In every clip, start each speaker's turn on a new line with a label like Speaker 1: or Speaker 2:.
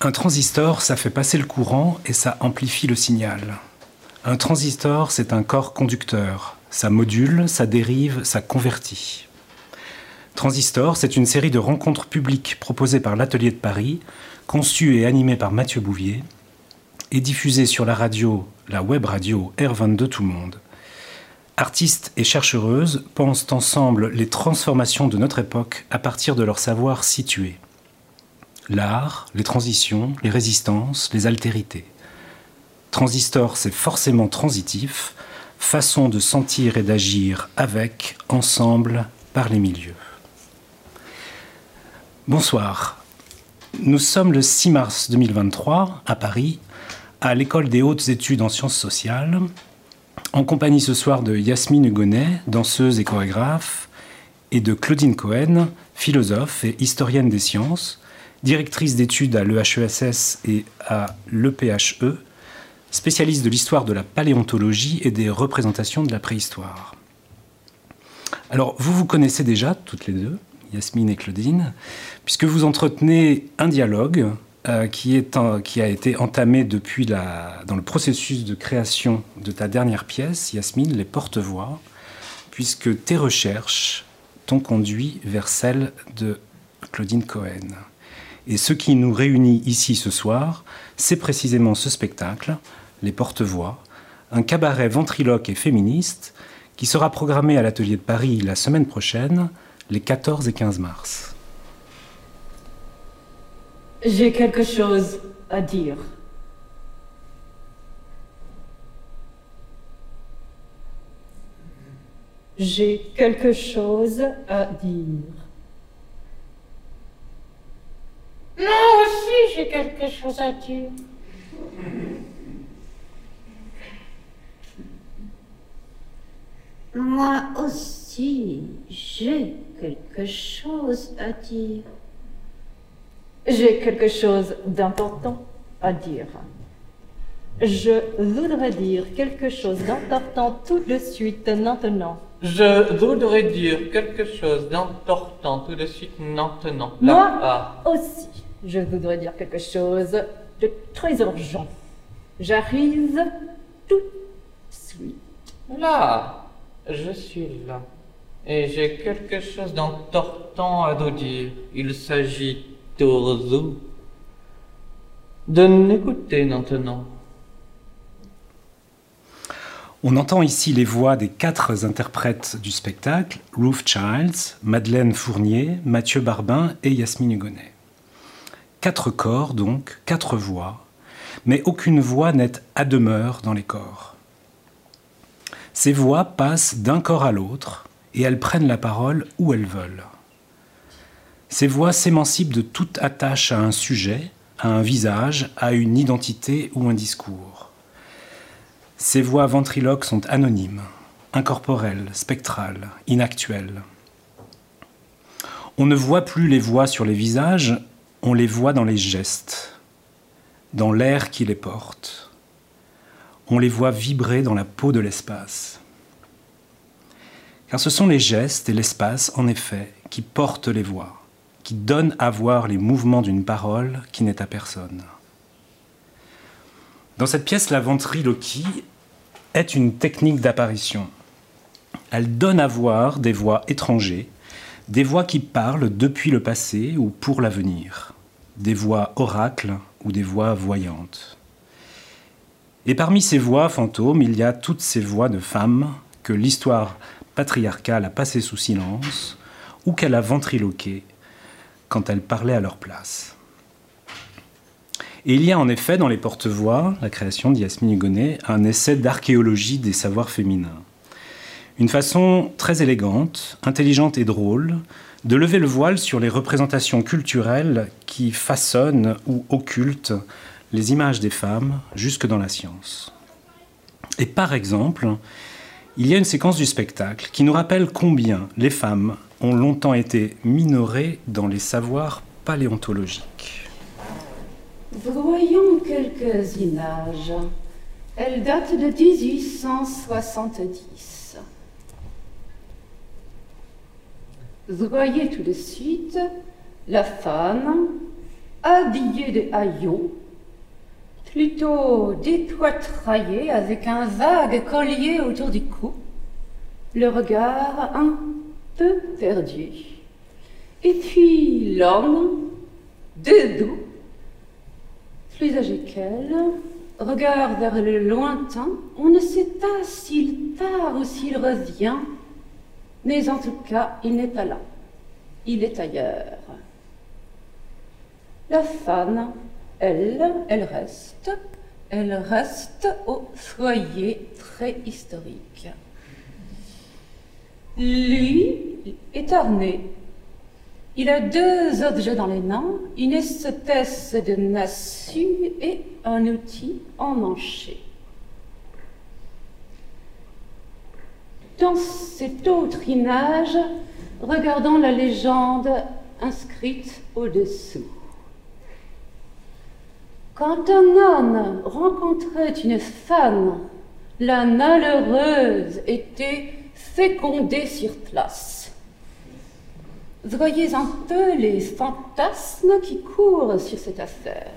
Speaker 1: Un transistor, ça fait passer le courant et ça amplifie le signal. Un transistor, c'est un corps conducteur. Ça module, ça dérive, ça convertit. Transistor, c'est une série de rencontres publiques proposées par l'Atelier de Paris, conçues et animées par Mathieu Bouvier, et diffusées sur la radio, la web radio R22 Tout le Monde. Artistes et chercheuses pensent ensemble les transformations de notre époque à partir de leur savoir situé l'art, les transitions, les résistances, les altérités. Transistor, c'est forcément transitif, façon de sentir et d'agir avec, ensemble, par les milieux. Bonsoir. Nous sommes le 6 mars 2023 à Paris, à l'école des hautes études en sciences sociales, en compagnie ce soir de Yasmine Hugonnet, danseuse et chorégraphe, et de Claudine Cohen, philosophe et historienne des sciences, directrice d'études à l'EHESS et à l'EPHE, spécialiste de l'histoire de la paléontologie et des représentations de la préhistoire. Alors, vous vous connaissez déjà, toutes les deux, Yasmine et Claudine, puisque vous entretenez un dialogue euh, qui, a été entamé depuis la, dans le processus de création de ta dernière pièce, Yasmine, Les Porte-Voix, puisque tes recherches t'ont conduit vers celles de Claudine Cohen. Et ce qui nous réunit ici ce soir, c'est précisément ce spectacle, Les Porte-Voix, un cabaret ventriloque et féministe qui sera programmé à l'Atelier de Paris la semaine prochaine, les 14 et 15 mars.
Speaker 2: J'ai quelque chose à dire. J'ai quelque chose à dire.
Speaker 3: Moi aussi, j'ai quelque chose à dire. Moi aussi, j'ai quelque chose à dire.
Speaker 2: J'ai quelque chose d'important à dire. Je voudrais dire quelque chose d'important tout de suite maintenant.
Speaker 4: Je voudrais dire quelque chose d'important tout de suite maintenant.
Speaker 2: Moi aussi je voudrais dire quelque chose de très urgent. J'arrive tout de suite.
Speaker 4: Là, je suis là. Et j'ai quelque chose d'important à vous dire. Il s'agit vous de n'écouter maintenant.
Speaker 1: On entend ici les voix des quatre interprètes du spectacle, Ruth Childs, Madeleine Fournier, Mathieu Barbin et Yasmine Hugonnet. Quatre corps donc, quatre voix, mais aucune voix n'est à demeure dans les corps. Ces voix passent d'un corps à l'autre et elles prennent la parole où elles veulent. Ces voix s'émancipent de toute attache à un sujet, à un visage, à une identité ou un discours. Ces voix ventriloques sont anonymes, incorporelles, spectrales, inactuelles. On ne voit plus les voix sur les visages, on les voit dans les gestes, dans l'air qui les porte. On les voit vibrer dans la peau de l'espace. Car ce sont les gestes et l'espace, en effet, qui portent les voix, qui donnent à voir les mouvements d'une parole qui n'est à personne. Dans cette pièce, la ventriloquie est une technique d'apparition. Elle donne à voir des voix étrangers des voix qui parlent depuis le passé ou pour l'avenir, des voix oracles ou des voix voyantes. Et parmi ces voix fantômes, il y a toutes ces voix de femmes que l'histoire patriarcale a passées sous silence ou qu'elle a ventriloquées quand elles parlaient à leur place. Et il y a en effet dans les porte-voix, la création d'Yasmine Hugonnet, un essai d'archéologie des savoirs féminins. Une façon très élégante, intelligente et drôle de lever le voile sur les représentations culturelles qui façonnent ou occultent les images des femmes jusque dans la science. Et par exemple, il y a une séquence du spectacle qui nous rappelle combien les femmes ont longtemps été minorées dans les savoirs paléontologiques.
Speaker 5: Voyons quelques images. Elles datent de 1870. Vous voyez tout de suite la femme habillée de haillons, plutôt dépoitraillée avec un vague collier autour du cou, le regard un peu perdu. Et puis l'homme, debout, plus âgé qu'elle, regarde vers le lointain. On ne sait pas s'il part ou s'il revient, mais en tout cas, il n'est pas là. Il est ailleurs. La femme, elle, elle reste, elle reste au foyer très historique. Lui est orné il a deux objets dans les mains, une espèce de massue et un outil emmanché. Dans cette autre image, regardons la légende inscrite au-dessous. Quand un homme rencontrait une femme, la malheureuse était fécondée sur place. Voyez un peu les fantasmes qui courent sur cette affaire.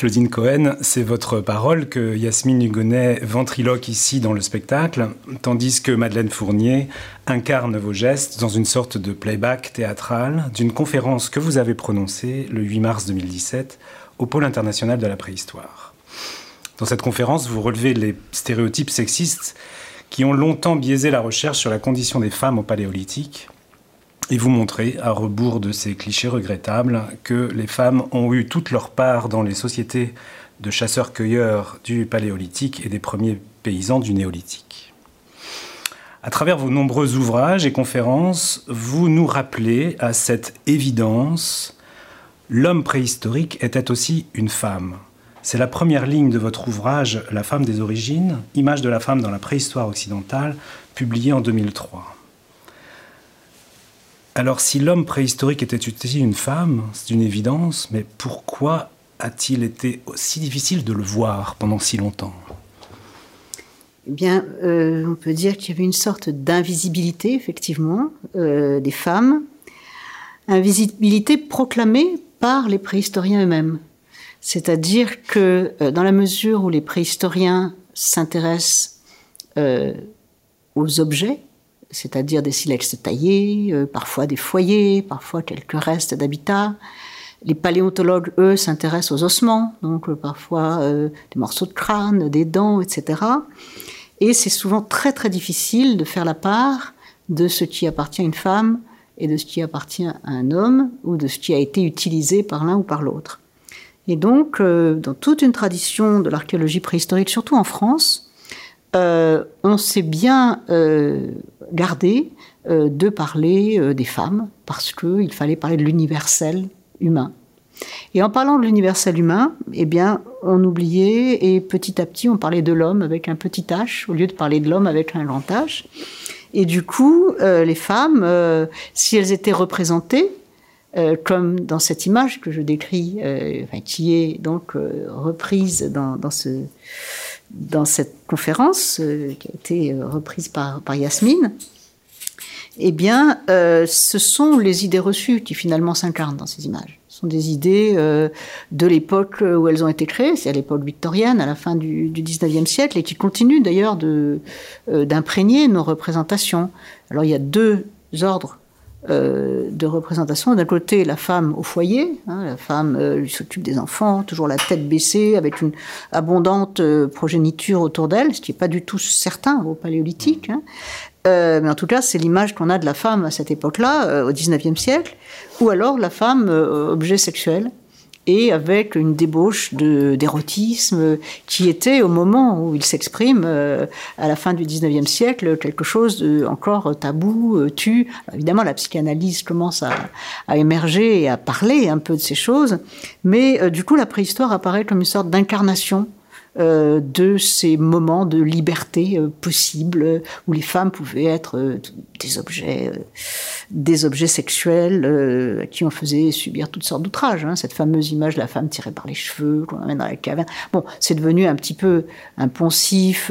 Speaker 1: Claudine Cohen, c'est votre parole que Yasmine Hugonnet ventriloque ici dans le spectacle, tandis que Madeleine Fournier incarne vos gestes dans une sorte de playback théâtral d'une conférence que vous avez prononcée le 8 mars 2017 au Pôle international de la préhistoire. Dans cette conférence, vous relevez les stéréotypes sexistes qui ont longtemps biaisé la recherche sur la condition des femmes au Paléolithique et vous montrer, à rebours de ces clichés regrettables, que les femmes ont eu toute leur part dans les sociétés de chasseurs-cueilleurs du Paléolithique et des premiers paysans du Néolithique. À travers vos nombreux ouvrages et conférences, vous nous rappelez à cette évidence, l'homme préhistorique était aussi une femme. C'est la première ligne de votre ouvrage La femme des origines, image de la femme dans la préhistoire occidentale, publié en 2003. Alors si l'homme préhistorique était aussi une femme, c'est une évidence, mais pourquoi a-t-il été aussi difficile de le voir pendant si longtemps?
Speaker 6: Eh bien, euh, on peut dire qu'il y avait une sorte d'invisibilité, effectivement, euh, des femmes, invisibilité proclamée par les préhistoriens eux-mêmes. C'est-à-dire que euh, dans la mesure où les préhistoriens s'intéressent aux objets, c'est-à-dire des silex taillés, euh, parfois des foyers, parfois quelques restes d'habitat. Les paléontologues, eux, s'intéressent aux ossements, donc euh, parfois euh, des morceaux de crâne, des dents, etc. Et c'est souvent très très difficile de faire la part de ce qui appartient à une femme et de ce qui appartient à un homme, ou de ce qui a été utilisé par l'un ou par l'autre. Et donc, dans toute une tradition de l'archéologie préhistorique, surtout en France, on s'est bien garder euh, de parler euh, des femmes, parce qu'il fallait parler de l'universel humain. Et en parlant de l'universel humain, eh bien, on oubliait et petit à petit, on parlait de l'homme avec un petit H au lieu de parler de l'homme avec un grand H. Et du coup, euh, les femmes, si elles étaient représentées, comme dans cette image que je décris, qui est donc reprise dans, dans, ce, dans cette conférence euh, qui a été euh, reprise par, Yasmine, eh bien, euh, ce sont les idées reçues qui finalement s'incarnent dans ces images. Ce sont des idées de l'époque où elles ont été créées, c'est à l'époque victorienne, à la fin du, du 19e siècle, et qui continuent d'ailleurs d'imprégner nos représentations. Alors il y a deux ordres euh, de représentation. D'un côté, la femme au foyer, hein, la femme euh, s'occupe des enfants, toujours la tête baissée, avec une abondante euh, progéniture autour d'elle, ce qui n'est pas du tout certain au paléolithique. Hein. mais en tout cas, c'est l'image qu'on a de la femme à cette époque-là, au XIXe siècle, ou alors la femme objet sexuel, et avec une débauche d'érotisme qui était au moment où il s'exprime euh, à la fin du 19e siècle quelque chose de encore tabou, euh, tu. évidemment, la psychanalyse commence à, émerger et à parler un peu de ces choses, mais euh, du coup, la préhistoire apparaît comme une sorte d'incarnation de ces moments de liberté euh, possibles où les femmes pouvaient être euh, des objets, des objets sexuels à qui on faisait subir toutes sortes d'outrages. Hein. Cette fameuse image de la femme tirée par les cheveux qu'on amène dans la caverne. Bon, c'est devenu un petit peu un poncif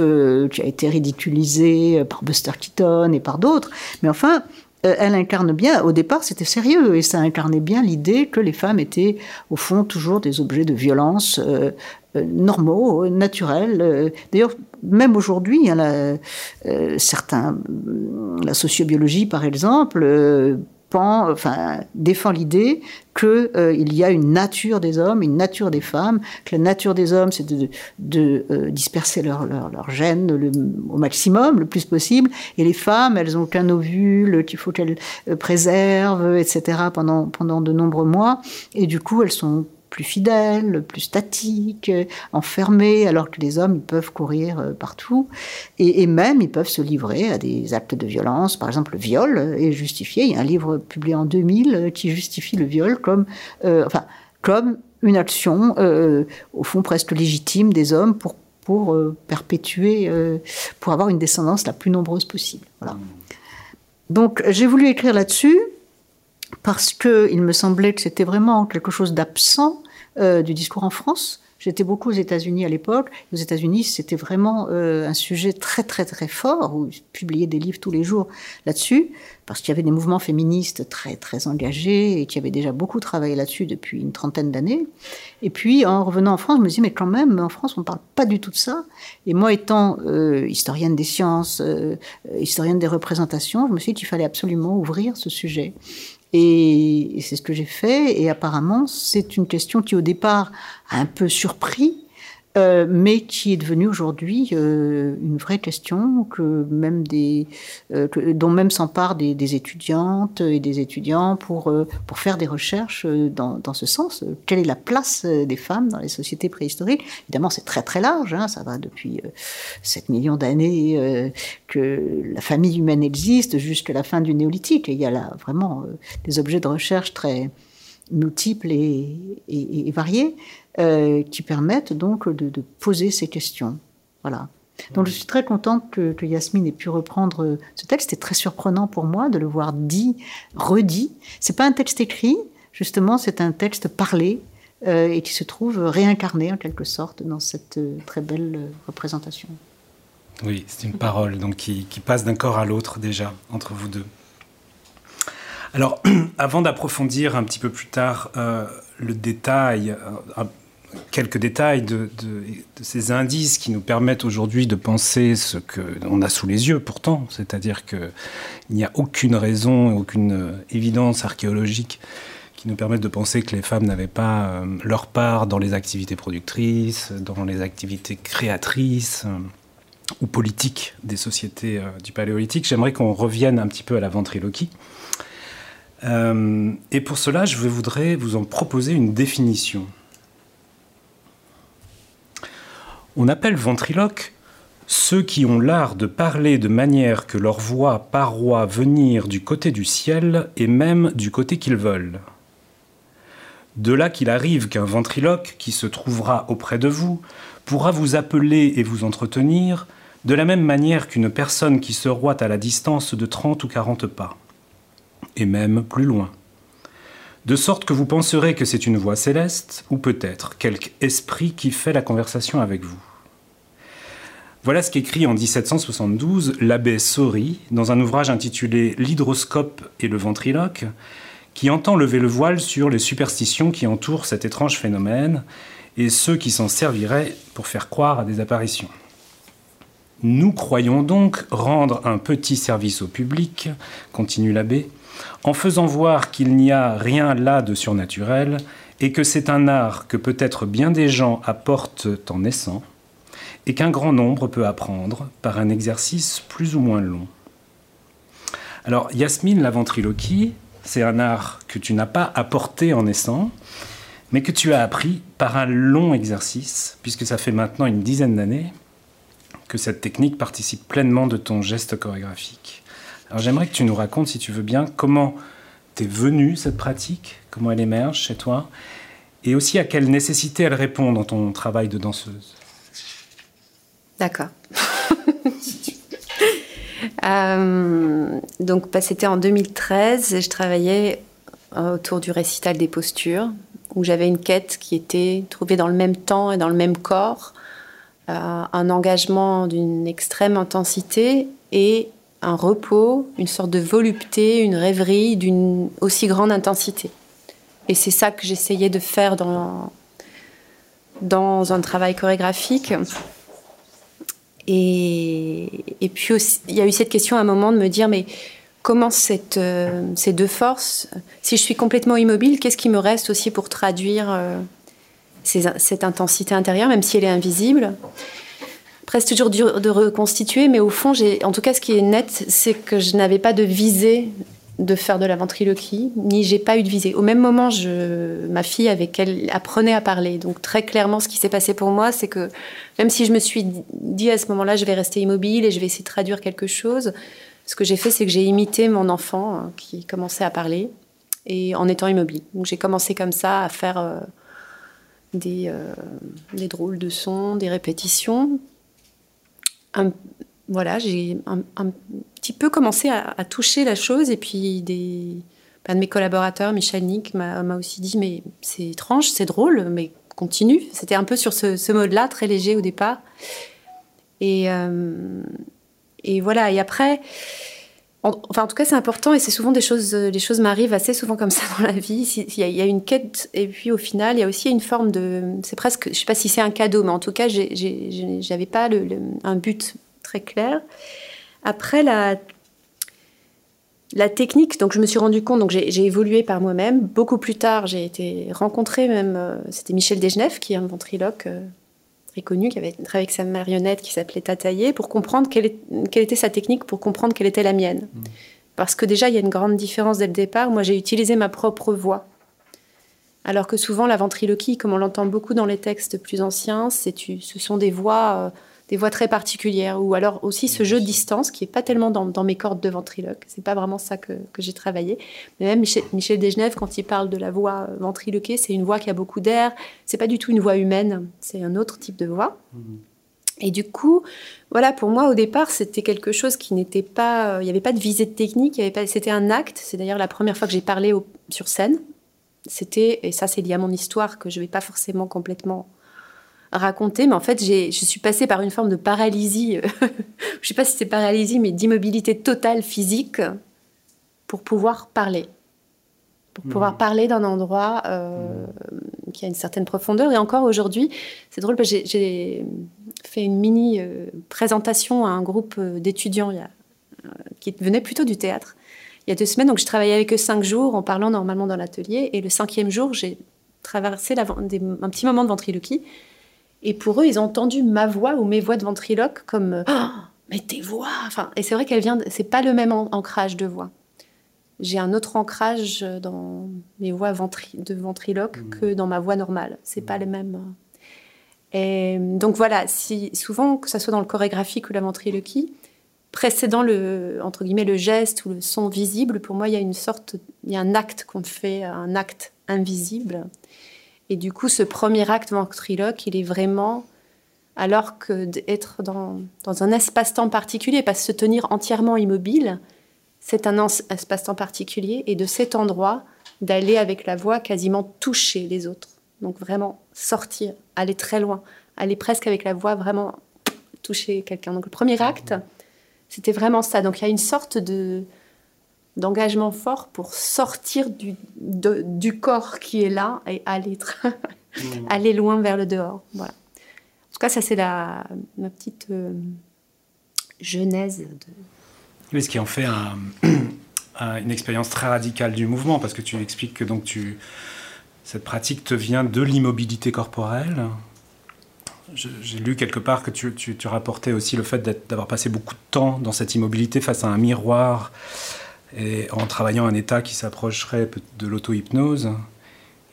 Speaker 6: qui a été ridiculisé par Buster Keaton et par d'autres. Mais enfin, euh, elle incarne bien, au départ c'était sérieux, et ça incarnait bien l'idée que les femmes étaient au fond toujours des objets de violence euh, euh, normaux, naturels. D'ailleurs, même aujourd'hui, la, certains, la sociobiologie par exemple, défend l'idée qu'il euh, y a une nature des hommes, une nature des femmes, que la nature des hommes, c'est de, euh, disperser leur, leur, gène au maximum, le plus possible, et les femmes, elles ont qu'un ovule qu'il faut qu'elles euh, préservent, etc., pendant de nombreux mois, et du coup, elles sont plus fidèles, plus statiques, enfermés, alors que les hommes, ils peuvent courir euh, partout. Et, même, ils peuvent se livrer à des actes de violence. Par exemple, le viol est justifié. Il y a un livre publié en 2000 euh, qui justifie le viol comme, euh, enfin, comme une action, au fond, presque légitime des hommes pour, pour perpétuer, pour avoir une descendance la plus nombreuse possible. Voilà. Donc, j'ai voulu écrire là-dessus parce qu'il me semblait que c'était vraiment quelque chose d'absent euh, du discours en France. J'étais beaucoup aux États-Unis à l'époque. Aux États-Unis, c'était vraiment euh, un sujet très très très fort, où je publiais des livres tous les jours là-dessus, parce qu'il y avait des mouvements féministes très très engagés et qui avaient déjà beaucoup travaillé là-dessus depuis une trentaine d'années. Et puis, en revenant en France, je me dis, mais quand même, en France, on ne parle pas du tout de ça. Et moi, étant euh, historienne des sciences, historienne des représentations, je me suis dit qu'il fallait absolument ouvrir ce sujet. Et, c'est ce que j'ai fait. Et apparemment, c'est une question qui au départ a un peu surpris euh, mais qui est devenue aujourd'hui euh, une vraie question que même des, euh, dont même s'emparent des, étudiantes et des étudiants pour, faire des recherches dans, ce sens. Quelle est la place des femmes dans les sociétés préhistoriques? Évidemment, c'est très très large. Hein, ça va depuis 7 millions d'années que la famille humaine existe jusqu'à la fin du néolithique. Il y a là vraiment des objets de recherche très multiples et, et. Euh, qui permettent donc de, poser ces questions. Voilà. Donc je suis très contente que, Yasmine ait pu reprendre ce texte. C'était très surprenant pour moi de le voir dit, redit. C'est pas un texte écrit, justement, c'est un texte parlé euh, et qui se trouve réincarné en quelque sorte dans cette euh, très belle représentation.
Speaker 1: Oui, c'est une parole donc qui passe d'un corps à l'autre déjà entre vous deux. Alors, avant d'approfondir un petit peu plus tard le détail, quelques détails de, ces indices qui nous permettent aujourd'hui de penser ce qu'on a sous les yeux pourtant, c'est-à-dire qu'il n'y a aucune raison, aucune évidence archéologique qui nous permettent de penser que les femmes n'avaient pas euh, leur part dans les activités productrices, dans les activités créatrices euh, ou politiques des sociétés euh, du paléolithique. J'aimerais qu'on revienne un petit peu à la ventriloquie. Et pour cela, je voudrais vous en proposer une définition. On appelle ventriloque ceux qui ont l'art de parler de manière que leur voix paroie venir du côté du ciel et même du côté qu'ils veulent. De là qu'il arrive qu'un ventriloque qui se trouvera auprès de vous pourra vous appeler et vous entretenir de la même manière qu'une personne qui se roite à la distance de 30 ou 40 pas, et même plus loin. De sorte que vous penserez que c'est une voix céleste, ou peut-être quelque esprit qui fait la conversation avec vous. Voilà ce qu'écrit en 1772 l'abbé Sori dans un ouvrage intitulé L'hydroscope et le ventriloque, qui entend lever le voile sur les superstitions qui entourent cet étrange phénomène et ceux qui s'en serviraient pour faire croire à des apparitions. Nous croyons donc rendre un petit service au public, continue l'abbé, en faisant voir qu'il n'y a rien là de surnaturel et que c'est un art que peut-être bien des gens apportent en naissant, et qu'un grand nombre peut apprendre par un exercice plus ou moins long. Alors, Yasmine, la ventriloquie, c'est un art que tu n'as pas apporté en naissant, mais que tu as appris par un long exercice, puisque ça fait maintenant une dizaine d'années que cette technique participe pleinement de ton geste chorégraphique. Alors j'aimerais que tu nous racontes, si tu veux bien, comment t'es venue cette pratique, comment elle émerge chez toi, et aussi à quelle nécessité elle répond dans ton travail de danseuse.
Speaker 7: D'accord. Euh, donc, bah, c'était en 2013. Je travaillais euh, autour du récital des postures, où j'avais une quête qui était trouvée dans le même temps et dans le même corps, euh, un engagement d'une extrême intensité et un repos, une sorte de volupté, une rêverie d'une aussi grande intensité. Et c'est ça que j'essayais de faire dans, dans un travail chorégraphique. Et, et puis aussi, il y a eu cette question à un moment de me dire, mais comment euh, ces deux forces, si je suis complètement immobile, qu'est-ce qui me reste aussi pour traduire euh, cette intensité intérieure, même si elle est invisible? C'est toujours dur de reconstituer, mais au fond, en tout cas, ce qui est net, c'est que je n'avais pas de visée de faire de la ventriloquie, ni j'ai pas eu de visée. Au même moment, ma fille avec elle apprenait à parler. Donc très clairement, ce qui s'est passé pour moi, c'est que même si je me suis dit à ce moment-là, je vais rester immobile et je vais essayer de traduire quelque chose, ce que j'ai fait, c'est que j'ai imité mon enfant hein, qui commençait à parler et en étant immobile. Donc j'ai commencé comme ça à faire euh, euh, des, drôles de sons, des répétitions. Voilà, j'ai un, petit peu commencé à, toucher la chose et puis des, un de mes collaborateurs, Michel Nick, m'a aussi dit mais c'est étrange, c'est drôle, mais continue. C'était un peu sur ce, mode-là, très léger au départ. Et, euh, et voilà, et après, enfin en tout cas c'est important et c'est souvent des choses, les choses m'arrivent assez souvent comme ça dans la vie. Il y, a, une quête et puis au final il y a aussi une forme de, c'est presque, je sais pas si c'est un cadeau, mais en tout cas j'avais pas un but très clair. Après la la technique, donc je me suis rendu compte, donc j'ai évolué par moi-même. Beaucoup plus tard, j'ai été rencontrée même, euh, c'était Michel Desgenev, qui est un ventriloque euh, très connu, qui avait travaillé avec sa marionnette qui s'appelait Tataillé, pour comprendre quelle, était sa technique, pour comprendre quelle était la mienne. Mmh. Parce que déjà, il y a une grande différence dès le départ. Moi, j'ai utilisé ma propre voix. Alors que souvent, la ventriloquie, comme on l'entend beaucoup dans les textes plus anciens, ce sont des voix euh, des voix très particulières, ou alors aussi ce jeu de distance qui est pas tellement dans, mes cordes de ventriloque. C'est pas vraiment ça que, j'ai travaillé. Mais même Michel, Michel Desgenève, quand il parle de la voix ventriloquée, c'est une voix qui a beaucoup d'air. C'est pas du tout une voix humaine, c'est un autre type de voix. Mhm. Et du coup, voilà, pour moi, au départ, c'était quelque chose qui n'était pas. Il n'y avait pas de visée de technique, c'était un acte. C'est d'ailleurs la première fois que j'ai parlé sur scène. C'était, et ça, c'est lié à mon histoire que je ne vais pas forcément complètement raconter, mais en fait, je suis passée par une forme de paralysie, euh, je ne sais pas si c'est paralysie, mais d'immobilité totale physique pour pouvoir parler. Pour mmh. pouvoir parler d'un endroit euh, qui a une certaine profondeur. Et encore aujourd'hui, c'est drôle parce que j'ai fait une mini euh, présentation à un groupe d'étudiants qui venait plutôt du théâtre il y a deux semaines. Donc, je travaillais avec eux cinq jours en parlant normalement dans l'atelier. Et le cinquième jour, j'ai traversé la, un petit moment de ventriloquie. Et pour eux, ils ont entendu ma voix ou mes voix de ventriloque comme oh, mais tes voix. Enfin, et c'est vrai qu'elle vient. C'est pas le même ancrage de voix. J'ai un autre ancrage dans mes voix de ventriloque mmh. que dans ma voix normale. C'est pas mmh. les mêmes. Et donc voilà, si souvent que ça soit dans le chorégraphique ou la ventriloquie, précédant le entre guillemets le geste ou le son visible, pour moi il y a une sorte, il y a un acte qu'on fait, un acte invisible et du coup, ce premier acte ventriloque, il est vraiment alors que d'être dans, dans, un espace-temps particulier, pas se tenir entièrement immobile, c'est un espace-temps particulier, et de cet endroit, d'aller avec la voix quasiment toucher les autres. Donc vraiment sortir, aller très loin, aller presque avec la voix vraiment toucher quelqu'un. Donc le premier acte, c'était vraiment ça. Donc il y a une sorte de, d'engagement fort pour sortir du, du corps qui est là et aller, mmh. aller loin vers le dehors. Voilà. En tout cas, ça, c'est la, ma petite euh, genèse. De...
Speaker 1: Oui, ce qui en fait une expérience très radicale du mouvement, parce que tu expliques que donc tu, cette pratique te vient de l'immobilité corporelle. J'ai lu quelque part que tu, tu, tu rapportais aussi le fait d'avoir passé beaucoup de temps dans cette immobilité face à un miroir et en travaillant un état qui s'approcherait de l'auto-hypnose,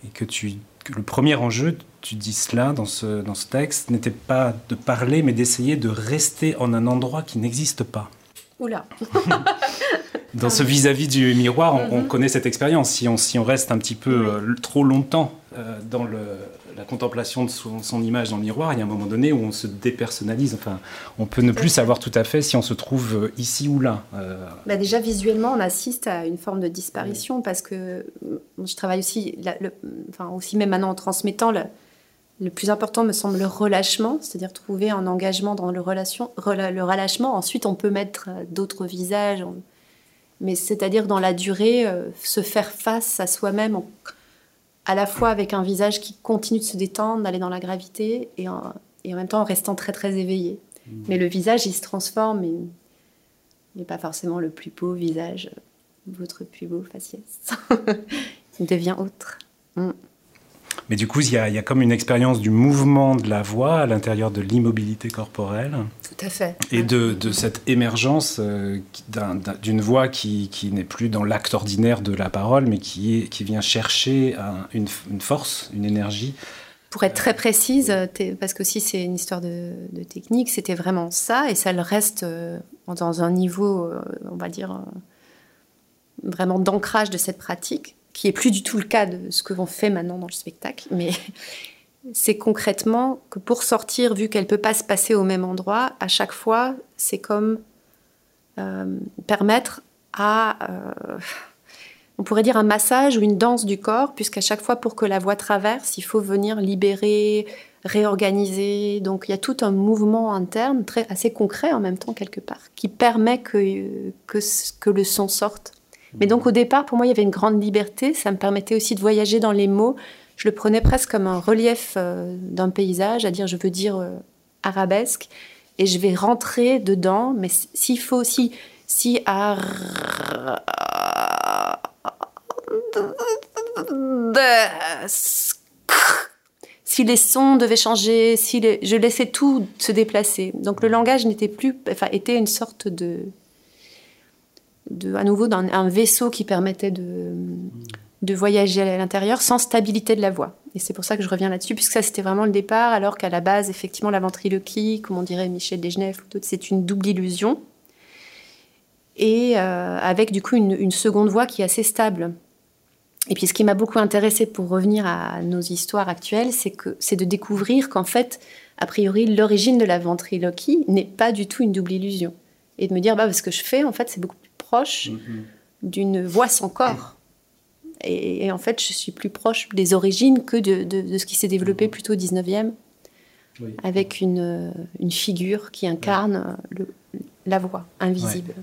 Speaker 1: et que, tu, le premier enjeu, tu dis cela dans ce, dans ce texte, n'était pas de parler, mais d'essayer de rester en un endroit qui n'existe pas.
Speaker 7: Oula
Speaker 1: Dans ce vis-à-vis du miroir, on, mhm. connaît cette expérience. Si on, si on reste un petit peu euh, trop longtemps euh, dans le, la contemplation de son, image dans le miroir, il y a un moment donné où on se dépersonnalise. Enfin, on peut ne plus savoir tout à fait si on se trouve euh, ici ou là.
Speaker 7: Euh. Bah déjà, visuellement, on assiste à une forme de disparition parce que je travaille aussi, enfin, aussi même maintenant en transmettant le plus important me semble le relâchement, c'est-à-dire trouver un engagement dans le, relation, le relâchement. Ensuite, on peut mettre euh, d'autres visages, mais c'est-à-dire dans la durée, euh, se faire face à soi-même, à la fois avec un visage qui continue de se détendre, d'aller dans la gravité, et en, et en, même temps en restant très très éveillé. Mmh. Mais le visage, il se transforme, et il n'est pas forcément le plus beau visage, votre plus beau faciès. il devient autre. Mmh.
Speaker 1: Mais du coup, il y, a, comme une expérience du mouvement de la voix à l'intérieur de l'immobilité corporelle.
Speaker 7: Tout à fait.
Speaker 1: Et de, cette émergence euh, d'une voix qui, n'est plus dans l'acte ordinaire de la parole, mais qui, est, qui vient chercher une, force, une énergie.
Speaker 7: Pour être très précise, parce que si c'est une histoire de, technique, c'était vraiment ça, et ça le reste euh, dans un niveau, euh, on va dire, vraiment d'ancrage de cette pratique qui est plus du tout le cas de ce que l'on fait maintenant dans le spectacle, mais c'est concrètement que pour sortir, vu qu'elle peut pas se passer au même endroit, à chaque fois, c'est comme euh, permettre à, euh, on pourrait dire un massage ou une danse du corps, puisqu'à chaque fois, pour que la voix traverse, il faut venir libérer, réorganiser. Donc il y a tout un mouvement interne, très, assez concret en même temps quelque part, qui permet que, que, que le son sorte mais donc au départ, pour moi, il y avait une grande liberté. Ça me permettait aussi de voyager dans les mots. Je le prenais presque comme un relief euh, d'un paysage, à dire je veux dire euh, arabesque, et je vais rentrer dedans. Mais s'il faut aussi, si si les sons devaient changer, si je laissais tout se déplacer. Donc le langage n'était plus, enfin, était une sorte de à nouveau d'un un vaisseau qui permettait de, de voyager à l'intérieur sans stabilité de la voix. Et c'est pour ça que je reviens là-dessus, puisque ça c'était vraiment le départ, alors qu'à la base, effectivement, la ventriloquie, comme on dirait Michel Desgenev ou d'autres, c'est une double illusion. Et euh, avec du coup une, une, seconde voix qui est assez stable. Et puis ce qui m'a beaucoup intéressé pour revenir à nos histoires actuelles, c'est que c'est de découvrir qu'en fait, a priori, l'origine de la ventriloquie n'est pas du tout une double illusion. Et de me dire, bah, ce que je fais, en fait, c'est beaucoup proche mm-hmm. d'une voix sans corps. Et, en fait, je suis plus proche des origines que de, ce qui s'est développé mm-hmm. plutôt au 19e, avec une, une, figure qui incarne le, la voix invisible.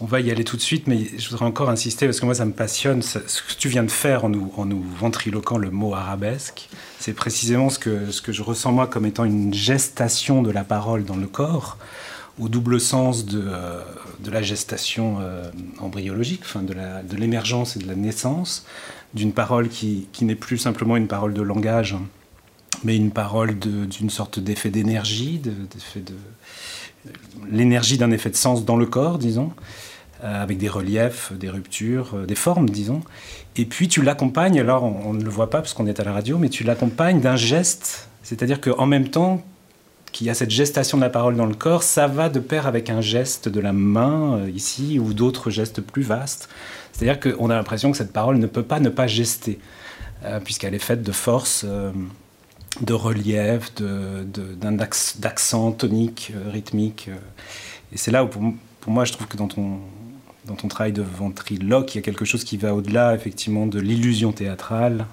Speaker 1: On va y aller tout de suite, mais je voudrais encore insister, parce que moi ça me passionne, ce que tu viens de faire en nous, en nous ventriloquant le mot arabesque, c'est précisément ce que, ce que je ressens moi comme étant une gestation de la parole dans le corps, au double sens de, euh, de la gestation euh, embryologique, enfin de l'émergence et de la naissance, d'une parole qui, qui n'est plus simplement une parole de langage, mais une parole d'une sorte d'effet d'énergie, de, de l'énergie d'un effet de sens dans le corps, disons, euh, avec des reliefs, des ruptures, des formes, disons. Et puis tu l'accompagnes, alors on, on, ne le voit pas parce qu'on est à la radio, mais tu l'accompagnes d'un geste, c'est-à-dire qu'en même temps, qu'il y a cette gestation de la parole dans le corps, ça va de pair avec un geste de la main euh, ici ou d'autres gestes plus vastes. C'est-à-dire qu'on a l'impression que cette parole ne peut pas ne pas gester, euh, puisqu'elle est faite de force, euh, de relief, d'accent tonique, rythmique. et c'est là où, pour, moi, je trouve que dans ton travail de ventriloque, il y a quelque chose qui va au-delà, effectivement, de l'illusion théâtrale,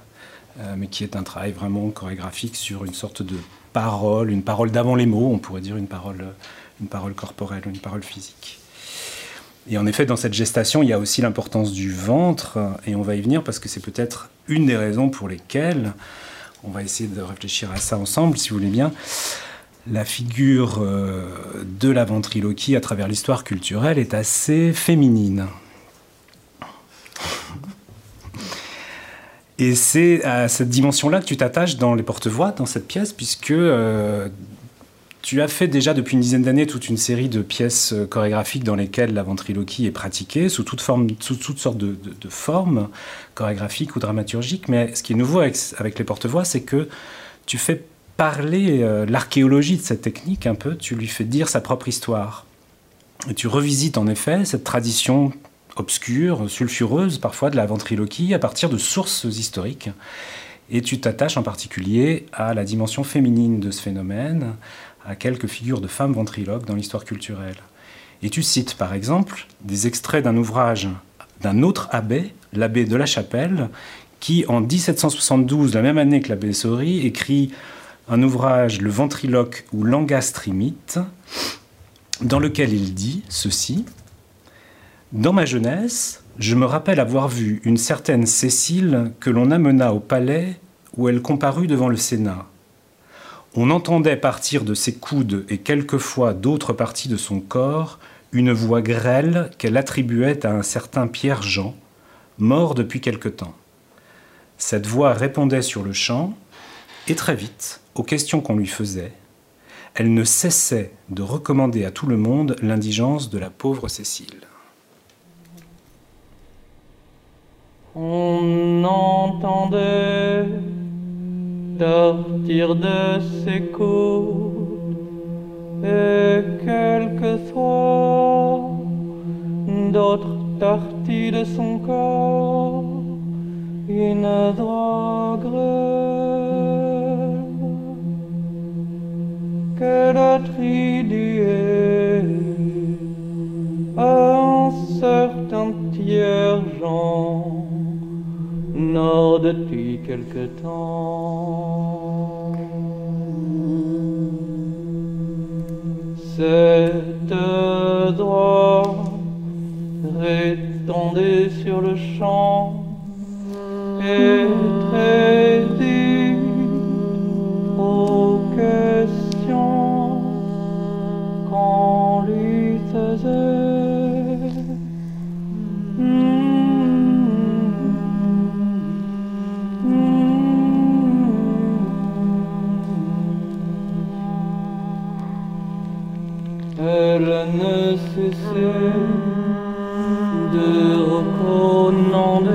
Speaker 1: mais qui est un travail vraiment chorégraphique sur une sorte de parole, une parole d'avant les mots, on pourrait dire une parole, une parole corporelle, une parole physique. Et en effet, dans cette gestation, il y a aussi l'importance du ventre, et on va y venir parce que c'est peut-être une des raisons pour lesquelles, on va essayer de réfléchir à ça ensemble, si vous voulez bien, la figure euh, de la ventriloquie à travers l'histoire culturelle est assez féminine. Et c'est à cette dimension-là que tu t'attaches dans les porte-voix, dans cette pièce, puisque euh, tu as fait déjà depuis une dizaine d'années toute une série de pièces euh, chorégraphiques dans lesquelles la ventriloquie est pratiquée sous, toute forme, sous toutes sortes de, formes chorégraphiques ou dramaturgiques. Mais ce qui est nouveau avec, les porte-voix, c'est que tu fais parler euh, l'archéologie de cette technique un peu, tu lui fais dire sa propre histoire. Et tu revisites en effet cette tradition obscure, sulfureuse parfois de la ventriloquie à partir de sources historiques. Et tu t'attaches en particulier à la dimension féminine de ce phénomène, à quelques figures de femmes ventriloques dans l'histoire culturelle. Et tu cites par exemple des extraits d'un ouvrage d'un autre abbé, l'abbé de la Chapelle, qui, en 1772, la même année que l'abbé Sori, écrit un ouvrage, Le ventriloque ou l'angastrimite, dans lequel il dit ceci Dans ma jeunesse, je me rappelle avoir vu une certaine Cécile que l'on amena au palais où elle comparut devant le Sénat. On entendait partir de ses coudes et quelquefois d'autres parties de son corps une voix grêle qu'elle attribuait à un certain Pierre Jean, mort depuis quelque temps. Cette voix répondait sur le champ, et très vite, aux questions qu'on lui faisait, elle ne cessait de recommander à tout le monde l'indigence de la pauvre Cécile.
Speaker 4: On entendait sortir de ses coudes et quelquefois d'autres parties de son corps. Une drogue qu'elle attribuait à un certain tiers-genre nord depuis quelque temps? Cette drogue rétendait sur le champ et très Elle ne cessait de recommander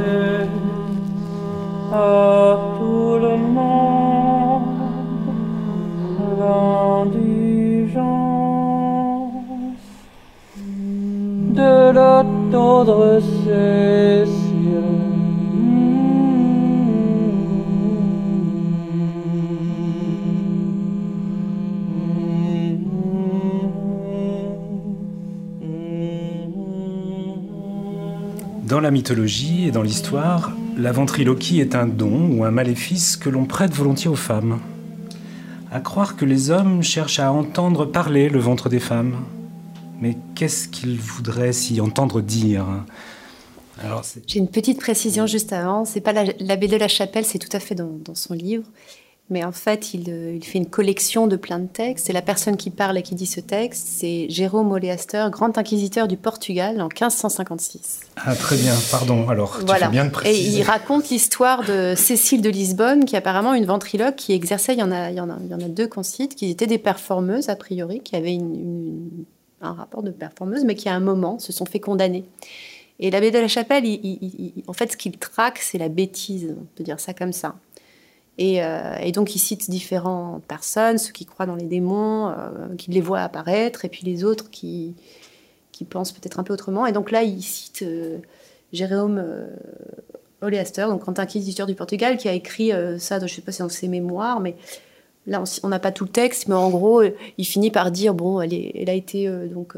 Speaker 4: à tout le monde l'indigence de la tendre
Speaker 1: Dans la mythologie et dans l'histoire, la ventriloquie est un don ou un maléfice que l'on prête volontiers aux femmes. À croire que les hommes cherchent à entendre parler le ventre des femmes. Mais qu'est-ce qu'ils voudraient s'y entendre dire?
Speaker 7: J'ai une petite précision juste avant. C'est pas l'abbé de la Chapelle, c'est tout à fait dans son livre. Mais en fait, il, il, fait une collection de plein de textes. Et la personne qui parle et qui dit ce texte, c'est Jérôme Oléaster, grand inquisiteur du Portugal en 1556.
Speaker 1: Ah, très bien, pardon. Alors, tu fais bien de préciser.
Speaker 7: Et il raconte l'histoire de Cécile de Lisbonne, qui est apparemment une ventriloque qui exerçait, il y en a, il y en a, il y en a deux qu'on cite, qui étaient des performeuses, a priori, qui avaient une, une, un rapport de performeuse, mais qui à un moment se sont fait condamner. Et l'abbé de la Chapelle, il, en fait, ce qu'il traque, c'est la bêtise, on peut dire ça comme ça. Et, euh, et, donc, il cite différentes personnes, ceux qui croient dans les démons, euh, qui les voient apparaître, et puis les autres qui, pensent peut-être un peu autrement. Et donc là, il cite euh, Jérôme Oléaster, donc grand inquisiteur du Portugal, qui a écrit ça, je ne sais pas si c'est dans ses mémoires, mais là, on n'a pas tout le texte, mais en gros, il finit par dire bon, elle, a été donc,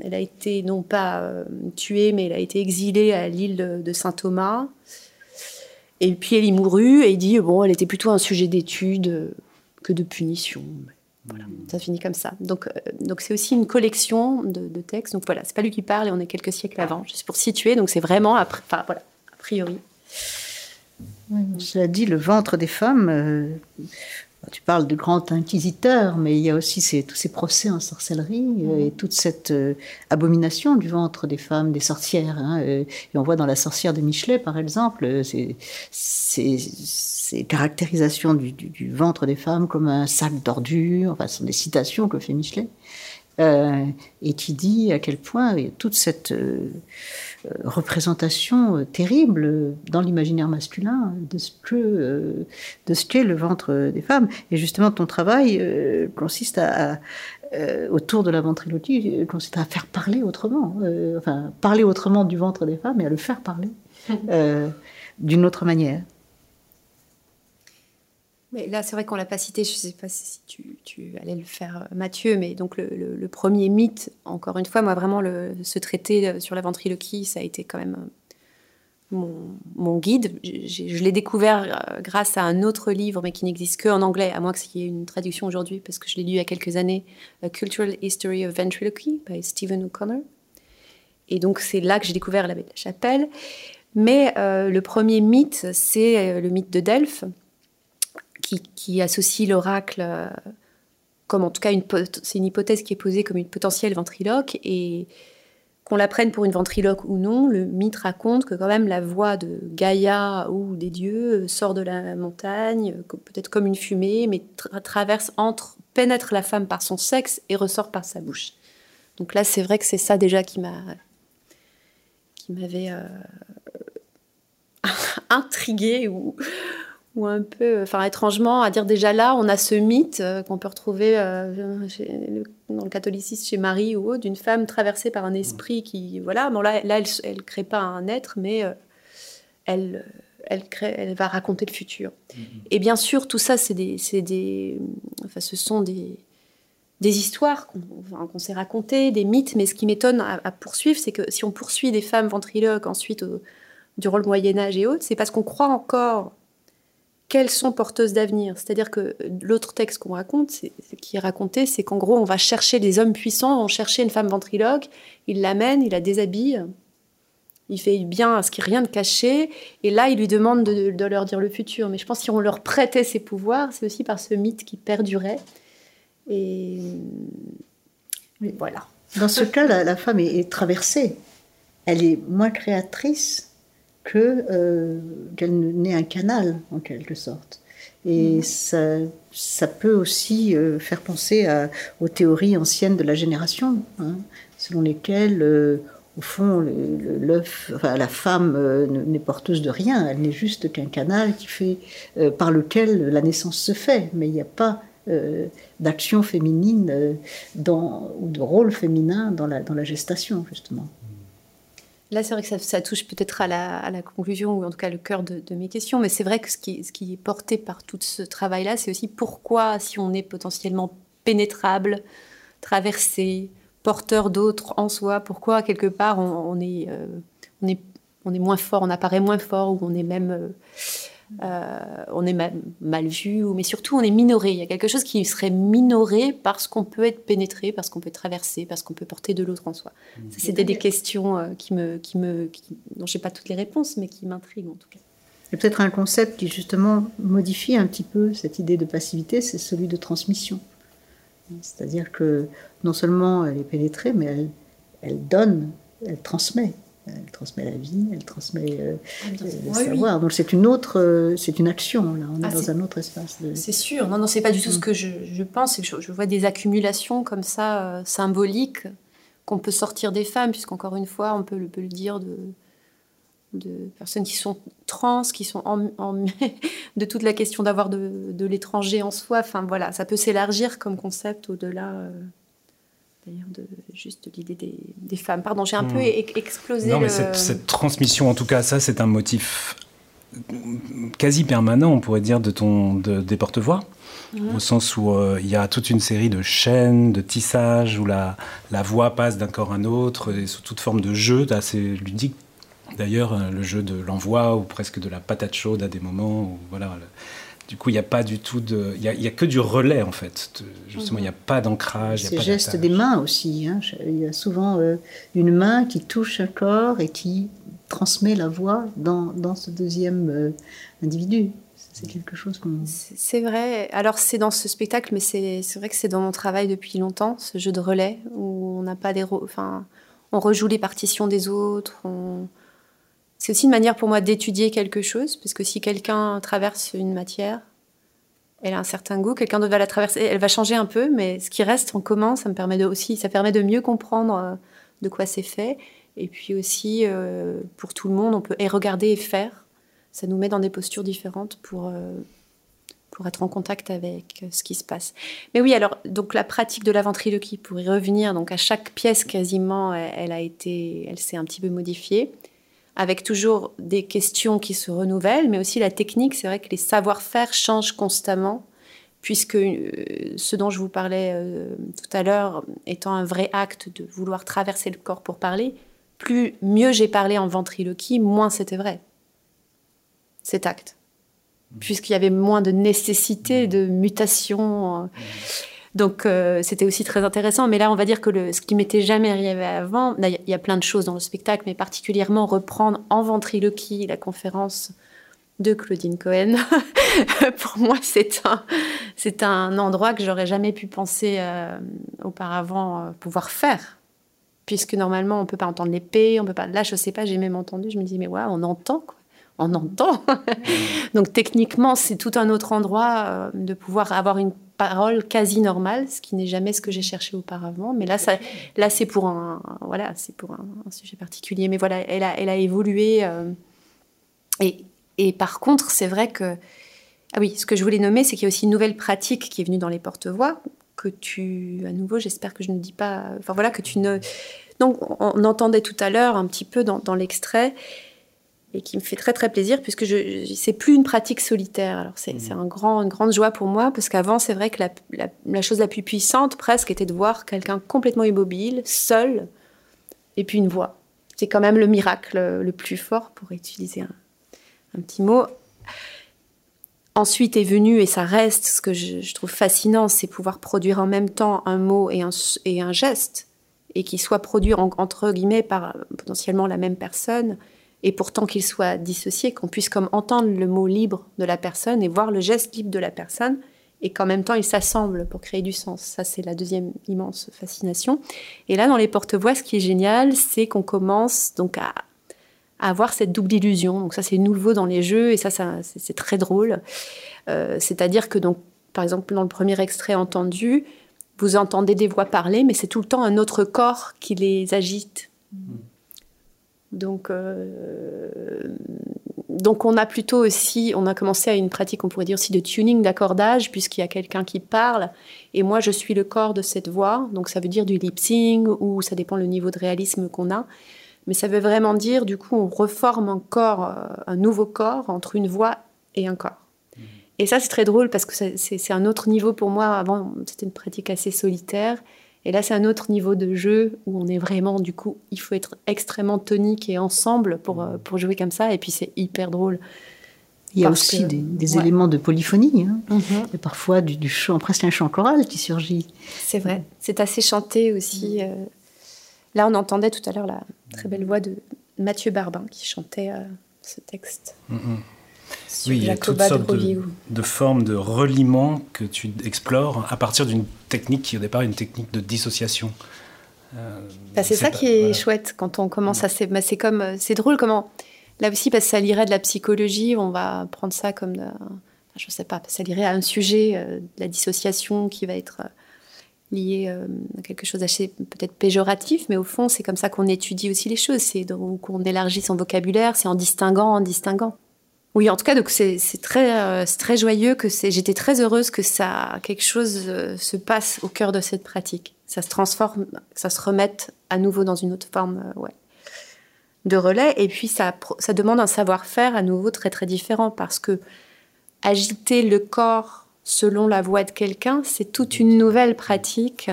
Speaker 7: elle a été non pas tuée, mais elle a été exilée à l'île de, de Saint Thomas. Et puis elle y mourut et il dit bon, elle était plutôt un sujet d'étude que de punition. Voilà, ça finit comme ça. Donc, euh, donc c'est aussi une collection de, de, textes. Donc voilà, c'est pas lui qui parle et on est quelques siècles avant, juste pour situer. Donc c'est vraiment, après, enfin voilà, a priori.
Speaker 6: Cela dit, le ventre des femmes. Euh, tu parles de grand inquisiteur, mais il y a aussi ces, tous ces procès en sorcellerie mmh. et toute cette euh, abomination du ventre des femmes, des sorcières. Hein, et on voit dans La sorcière de Michelet, par exemple, ces, ces, ces caractérisations du, du, du, ventre des femmes comme un sac d'ordures. Enfin, ce sont des citations que fait Michelet. Euh, et qui dit à quel point toute cette euh, représentation terrible dans l'imaginaire masculin de ce que de ce qu'est le ventre des femmes. Et justement, ton travail euh, consiste à, à euh, autour de la ventriloquie consiste à faire parler autrement, euh, enfin parler autrement du ventre des femmes et à le faire parler d'une autre manière.
Speaker 7: Mais là, c'est vrai qu'on l'a pas cité. Je ne sais pas si tu, allais le faire, Mathieu. Mais donc le, premier mythe, encore une fois, moi vraiment, ce traité sur la ventriloquie, ça a été quand même mon, guide. Je, l'ai découvert euh, grâce à un autre livre, mais qui n'existe qu'en anglais, à moins qu'il y ait une traduction aujourd'hui, parce que je l'ai lu il y a quelques années, A Cultural History of Ventriloquy, by Stephen O'Connor. Et donc, c'est là que j'ai découvert la chapelle. Mais euh, le premier mythe, c'est euh, le mythe de Delphes, qui, associe l'oracle, comme en tout cas, c'est une hypothèse qui est posée comme une potentielle ventriloque. Et qu'on la prenne pour une ventriloque ou non, le mythe raconte que quand même la voix de Gaïa ou des dieux sort de la montagne, peut-être comme une fumée, mais traverse, entre, pénètre la femme par son sexe et ressort par sa bouche. Donc là, c'est vrai que c'est ça déjà qui m'a qui m'avait euh, intriguée ou, ou un peu, enfin étrangement, à dire déjà là, on a ce mythe euh, qu'on peut retrouver euh, dans le catholicisme chez Marie ou autre, d'une femme traversée par un esprit qui, voilà, bon là, là elle ne crée pas un être, mais euh, elle, elle, crée, elle va raconter le futur. Mm-hmm. Et bien sûr, tout ça, c'est des, des, enfin, ce sont des, des histoires qu'on s'est racontées, des mythes, mais ce qui m'étonne à, poursuivre, c'est que si on poursuit des femmes ventriloques ensuite durant le Moyen Âge et autres, c'est parce qu'on croit encore qu'elles sont porteuses d'avenir. C'est-à-dire que l'autre texte qu'on raconte, c'est, qui est raconté, c'est qu'en gros, on va chercher des hommes puissants, on chercher une femme ventriloque, il l'amène, il la déshabille, il fait bien à ce qu'il n'y ait rien de caché, et là, il lui demande de, leur dire le futur. Mais je pense que si on leur prêtait ces pouvoirs, c'est aussi par ce mythe qui perdurait. Et voilà.
Speaker 6: Dans ce cas, la, la femme est traversée. Elle est moins créatrice que euh, qu'elle n'est un canal en quelque sorte. Et mm. ça, ça peut aussi euh, faire penser aux théories anciennes de la génération, hein, selon lesquelles, euh, au fond, l'œuf, enfin, la femme n'est porteuse de rien, elle n'est juste qu'un canal qui fait, par lequel la naissance se fait, mais il n'y a pas d'action féminine dans, ou de rôle féminin dans la, dans la gestation, justement.
Speaker 7: Là, c'est vrai que ça, touche peut-être à la, conclusion, ou en tout cas le cœur de, mes questions, mais c'est vrai que ce qui, est porté par tout ce travail-là, c'est aussi pourquoi, si on est potentiellement pénétrable, traversé, porteur d'autres en soi, pourquoi quelque part on, est, euh, est moins fort, on apparaît moins fort, ou on est même... Euh, euh, on est mal, vu, mais surtout on est minoré. Il y a quelque chose qui serait minoré parce qu'on peut être pénétré, parce qu'on peut traverser, parce qu'on peut porter de l'autre en soi. Mmh. C'était des questions euh, qui me, qui me, dont je n'ai pas toutes les réponses, mais qui m'intriguent en tout cas.
Speaker 6: Il y a peut-être un concept qui justement modifie un petit peu cette idée de passivité, c'est celui de transmission. C'est-à-dire que non seulement elle est pénétrée, mais elle, elle donne, elle transmet elle transmet la vie, elle transmet euh, ah, le savoir. Donc c'est une autre, euh, c'est une action là. On est ah, dans un autre espace.
Speaker 7: C'est sûr. Non, non, c'est pas du tout ce mm. que je, je pense. Je, je, vois des accumulations comme ça euh, symboliques qu'on peut sortir des femmes, puisqu'encore une fois, on peut le, peut le dire de, de personnes qui sont trans, qui sont en, de toute la question d'avoir de, de l'étranger en soi. Enfin voilà, ça peut s'élargir comme concept au-delà d'ailleurs de juste l'idée des, femmes. Pardon, j'ai un peu hmm. explosé.
Speaker 1: Non, mais cette, transmission, en tout cas, ça, c'est un motif quasi permanent, on pourrait dire, de ton des porte-voix. Au sens où euh, il y a toute une série de chaînes, de tissages, où la, la voix passe d'un corps à un autre, et sous toute forme de jeu, assez ludique. D'ailleurs, euh, le jeu de l'envoi, ou presque de la patate chaude à des moments, où voilà, du coup, il n'y a pas du tout de. Il n'y a, que du relais, en fait. Justement, il n'y a pas d'ancrage.
Speaker 6: Ces gestes des mains aussi. Hein. Il y a souvent euh, une main qui touche un corps et qui transmet la voix dans, dans ce deuxième euh, individu. C'est quelque chose qu'on.
Speaker 7: C'est vrai. Alors, c'est dans ce spectacle, mais c'est vrai que c'est dans mon travail depuis longtemps, ce jeu de relais, où on n'a pas des. Enfin, on rejoue les partitions des autres. On c'est aussi une manière pour moi d'étudier quelque chose, parce que si quelqu'un traverse une matière, elle a un certain goût, quelqu'un d'autre va la traverser, elle va changer un peu, mais ce qui reste en commun, ça me permet de, aussi, ça permet de mieux comprendre euh, de quoi c'est fait. Et puis aussi, euh, pour tout le monde, on peut et regarder et faire. Ça nous met dans des postures différentes pour, euh, pour être en contact avec ce qui se passe. Mais oui, alors, donc la pratique de la ventriloquie, pour y revenir, donc à chaque pièce quasiment, elle elle s'est un petit peu modifiée avec toujours des questions qui se renouvellent, mais aussi la technique. C'est vrai que les savoir-faire changent constamment, puisque euh, ce dont je vous parlais euh, tout à l'heure, étant un vrai acte de vouloir traverser le corps pour parler, plus mieux j'ai parlé en ventriloquie, moins c'était vrai. Cet acte. Puisqu'il y avait moins de nécessité de mutation. Donc euh, c'était aussi très intéressant. Mais là, on va dire que le, ce qui m'était jamais arrivé avant, il y, a plein de choses dans le spectacle, mais particulièrement reprendre en ventriloquie la conférence de Claudine Cohen. Pour moi, c'est un, endroit que j'aurais jamais pu penser euh, auparavant euh, pouvoir faire. Puisque normalement, on peut pas entendre l'épée, on peut pas. Là, je sais pas, j'ai même entendu, je me dis, mais ouais, on entend, quoi. On entend. Donc, techniquement, c'est tout un autre endroit de pouvoir avoir une parole quasi normale, ce qui n'est jamais ce que j'ai cherché auparavant. Mais là, ça, là, c'est pour un, voilà, c'est pour un, sujet particulier. Mais voilà, elle a, elle a évolué. Euh, et, et, par contre, c'est vrai que, ah oui, ce que je voulais nommer, c'est qu'il y a aussi une nouvelle pratique qui est venue dans les porte-voix que tu, à nouveau, j'espère que je ne dis pas, enfin voilà, que tu ne. Donc, on entendait tout à l'heure un petit peu dans, dans l'extrait et qui me fait très très plaisir puisque je, c'est plus une pratique solitaire. Alors c'est, un grand, une grande joie pour moi parce qu'avant c'est vrai que la, la, chose la plus puissante presque était de voir quelqu'un complètement immobile, seul, et puis une voix. C'est quand même le miracle le plus fort pour utiliser un, un petit mot. Ensuite est venu, et ça reste, ce que je, je, trouve fascinant, c'est pouvoir produire en même temps un mot et un, et un geste, et qui soit produit entre guillemets par potentiellement la même personne, et pourtant qu'il soit dissocié, qu'on puisse comme entendre le mot libre de la personne et voir le geste libre de la personne, et qu'en même temps ils s'assemblent pour créer du sens. Ça, c'est la deuxième immense fascination. Et là, dans les porte-voix, ce qui est génial, c'est qu'on commence donc à, avoir cette double illusion. Donc ça, c'est nouveau dans les jeux, et ça, ça c'est très drôle. Euh, c'est-à-dire que donc, par exemple, dans le premier extrait entendu, vous entendez des voix parler, mais c'est tout le temps un autre corps qui les agite. Mmh. Donc, euh, donc on a plutôt aussi, on a commencé à une pratique, on pourrait dire aussi de tuning, d'accordage, puisqu'il y a quelqu'un qui parle, et moi je suis le corps de cette voix, donc ça veut dire du lip sync, ou ça dépend le niveau de réalisme qu'on a, mais ça veut vraiment dire, du coup, on reforme un corps, euh, un nouveau corps entre une voix et un corps. Mmh. Et ça c'est très drôle parce que c'est un autre niveau pour moi. Avant c'était une pratique assez solitaire. Et là, c'est un autre niveau de jeu où on est vraiment, du coup, il faut être extrêmement tonique et ensemble pour, euh, pour jouer comme ça. Et puis, c'est hyper drôle.
Speaker 6: Il y a aussi des, éléments de polyphonie. Hein. Mhm. Et parfois, du, du, chant, presque un chant choral qui surgit.
Speaker 7: C'est vrai. C'est assez chanté aussi. Euh. Là, on entendait tout à l'heure la très belle voix de Mathieu Barbin qui chantait euh, ce texte.
Speaker 1: Oui, il y a toutes sortes de, formes de reliement que tu explores à partir d'une technique qui au départ est une technique de dissociation.
Speaker 7: Euh, bah, c'est ça qui est chouette quand on commence à bah, c'est comme euh, c'est drôle comment là aussi parce que ça lirait de la psychologie on va prendre ça comme de, je sais pas ça lirait à un sujet euh, de la dissociation qui va être lié à quelque chose d'assez peut-être péjoratif, mais au fond, c'est comme ça qu'on étudie aussi les choses, c'est qu'on élargit son vocabulaire, c'est en distinguant, en distinguant. Oui, en tout cas, donc c'est très, euh, très joyeux que c'est. J'étais très heureuse que ça, quelque chose euh, se passe au cœur de cette pratique. Ça se transforme, ça se remette à nouveau dans une autre forme, euh, ouais, de relais. Et puis ça, ça demande un savoir-faire à nouveau très très différent parce que agiter le corps selon la voix de quelqu'un, c'est toute une nouvelle pratique.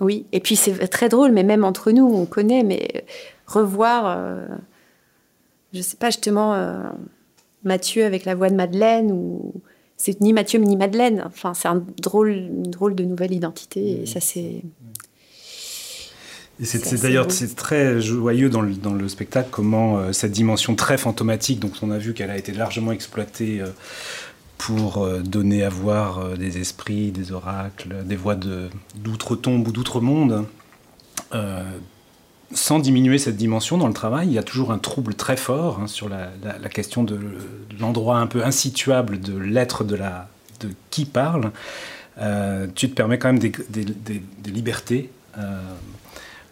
Speaker 7: oui, et puis c'est très drôle, mais même entre nous, on connaît, mais revoir, euh, je sais pas, justement, euh, Mathieu avec la voix de Madeleine, ou c'est ni Mathieu ni Madeleine. Enfin, c'est un drôle, une drôle de nouvelle identité, et ça, c'est.
Speaker 1: c'est d'ailleurs c'est très joyeux dans le, dans le spectacle comment euh, cette dimension très fantomatique, donc on a vu qu'elle a été largement exploitée pour donner à voir des esprits, des oracles, des voix d'outre-tombe ou d'outre-monde, sans diminuer cette dimension dans le travail, il y a toujours un trouble très fort hein, sur la, question de l'endroit un peu insituable de l'être de, de qui parle. Euh, tu te permets quand même des, libertés euh,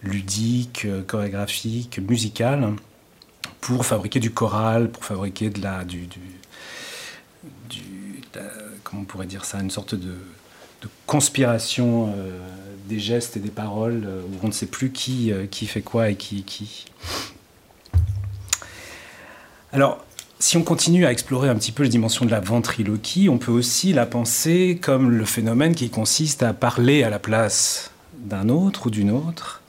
Speaker 1: ludiques, chorégraphiques, musicales pour fabriquer du choral, pour fabriquer de la, du, du, comment on pourrait dire ça, une sorte de, conspiration. Euh, des gestes et des paroles euh, où on ne sait plus qui, euh, qui fait quoi et qui qui. Alors, si on continue à explorer un petit peu la dimension de la ventriloquie, on peut aussi la penser comme le phénomène qui consiste à parler à la place d'un autre ou d'une autre.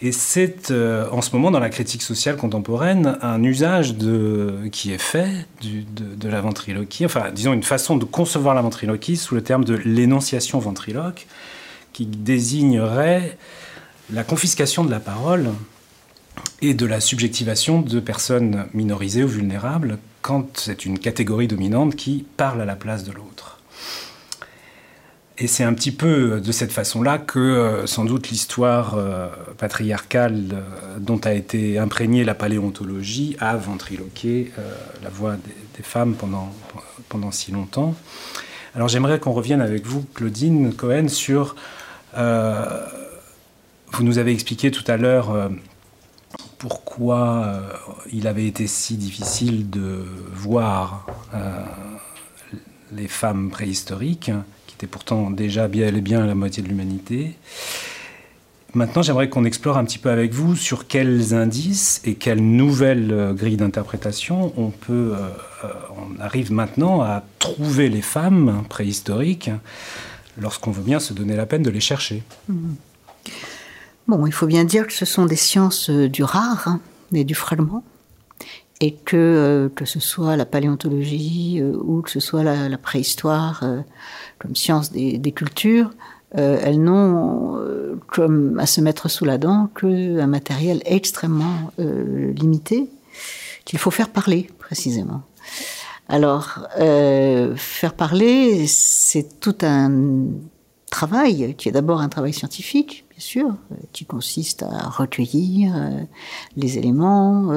Speaker 1: Et c'est euh, en ce moment dans la critique sociale contemporaine un usage de, qui est fait de, la ventriloquie, enfin disons une façon de concevoir la ventriloquie sous le terme de l'énonciation ventriloque, qui désignerait la confiscation de la parole et de la subjectivation de personnes minorisées ou vulnérables quand c'est une catégorie dominante qui parle à la place de l'autre. Et c'est un petit peu de cette façon-là que euh, sans doute l'histoire euh, patriarcale euh, dont a été imprégnée la paléontologie a ventriloqué la voix des, femmes pendant, pendant si longtemps. Alors j'aimerais qu'on revienne avec vous, Claudine Cohen, sur... vous nous avez expliqué tout à l'heure pourquoi il avait été si difficile de voir les femmes préhistoriques qui était pourtant déjà bien bien la moitié de l'humanité. Maintenant, j'aimerais qu'on explore un petit peu avec vous sur quels indices et quelles nouvelles euh, grilles d'interprétation on peut, euh, euh, on arrive maintenant à trouver les femmes préhistoriques lorsqu'on veut bien se donner la peine de les chercher. Mmh.
Speaker 6: Bon, il faut bien dire que ce sont des sciences du rare hein, et du fragment et que que ce soit la paléontologie ou que ce soit la préhistoire comme science des, cultures, euh, elles n'ont euh, comme à se mettre sous la dent qu'un matériel extrêmement euh, limité qu'il faut faire parler précisément. Alors, faire parler, c'est tout un travail. Qui est d'abord un travail scientifique, bien sûr, qui consiste à recueillir les éléments,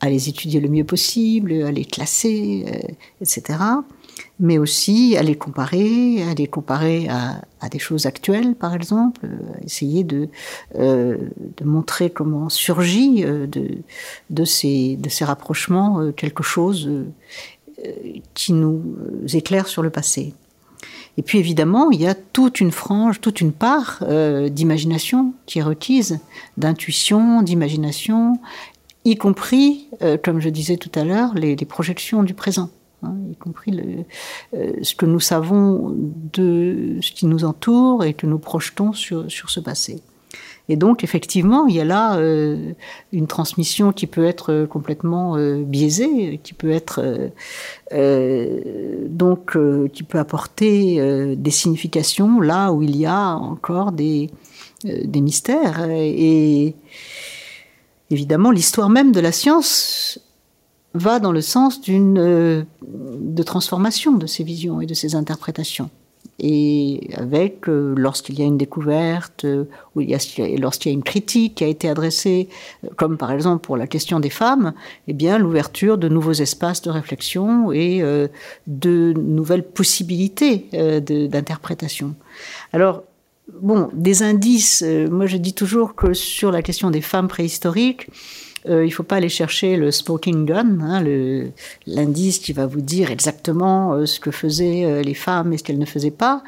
Speaker 6: à les étudier le mieux possible, à les classer, etc mais aussi à les comparer, à les comparer à, des choses actuelles, par exemple, euh, essayer de, euh, de montrer comment surgit euh, de, de, ces, de ces rapprochements quelque chose qui nous éclaire sur le passé. Et puis évidemment, il y a toute une frange, toute une part d'imagination qui est requise, d'intuition, d'imagination, y compris, comme je disais tout à l'heure, les projections du présent. Hein, y compris euh, ce que nous savons de ce qui nous entoure et que nous projetons sur, sur ce passé. Et donc, effectivement, il y a là euh, une transmission qui peut être complètement euh, biaisée, qui peut être donc qui peut apporter des significations là où il y a encore des, des mystères. Et évidemment, l'histoire même de la science va dans le sens d'une euh, de transformation de ces visions et de ces interprétations. Et avec, euh, lorsqu'il y a une découverte, euh, ou lorsqu'il y a une critique qui a été adressée, comme par exemple pour la question des femmes, eh bien l'ouverture de nouveaux espaces de réflexion et de nouvelles possibilités d'interprétation. Alors, bon, des indices, moi je dis toujours que sur la question des femmes préhistoriques, euh, il ne faut pas aller chercher le smoking gun, hein, l'indice qui va vous dire exactement euh, ce que faisaient euh, les femmes et ce qu'elles ne faisaient pas.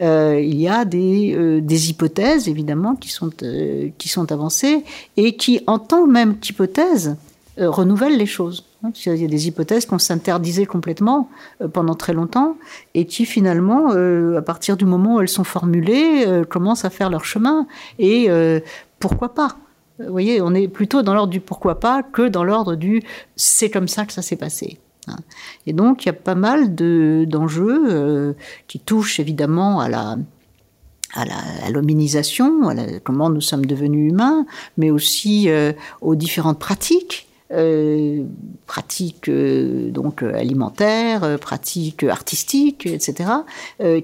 Speaker 6: il y a des, hypothèses, évidemment, qui sont, avancées et qui, en tant même qu'hypothèse, renouvellent les choses. Il y a des hypothèses qu'on s'interdisait complètement pendant très longtemps et qui finalement, à partir du moment où elles sont formulées, commencent à faire leur chemin. Et pourquoi pas vous voyez, on est plutôt dans l'ordre du pourquoi pas que dans l'ordre du c'est comme ça que ça s'est passé. Hein. Et donc, il y a pas mal d'enjeux euh, qui touchent évidemment à la, à l'hominisation, à, comment nous sommes devenus humains, mais aussi euh, aux différentes pratiques. Euh, pratiques donc alimentaires, pratiques artistiques, etc.,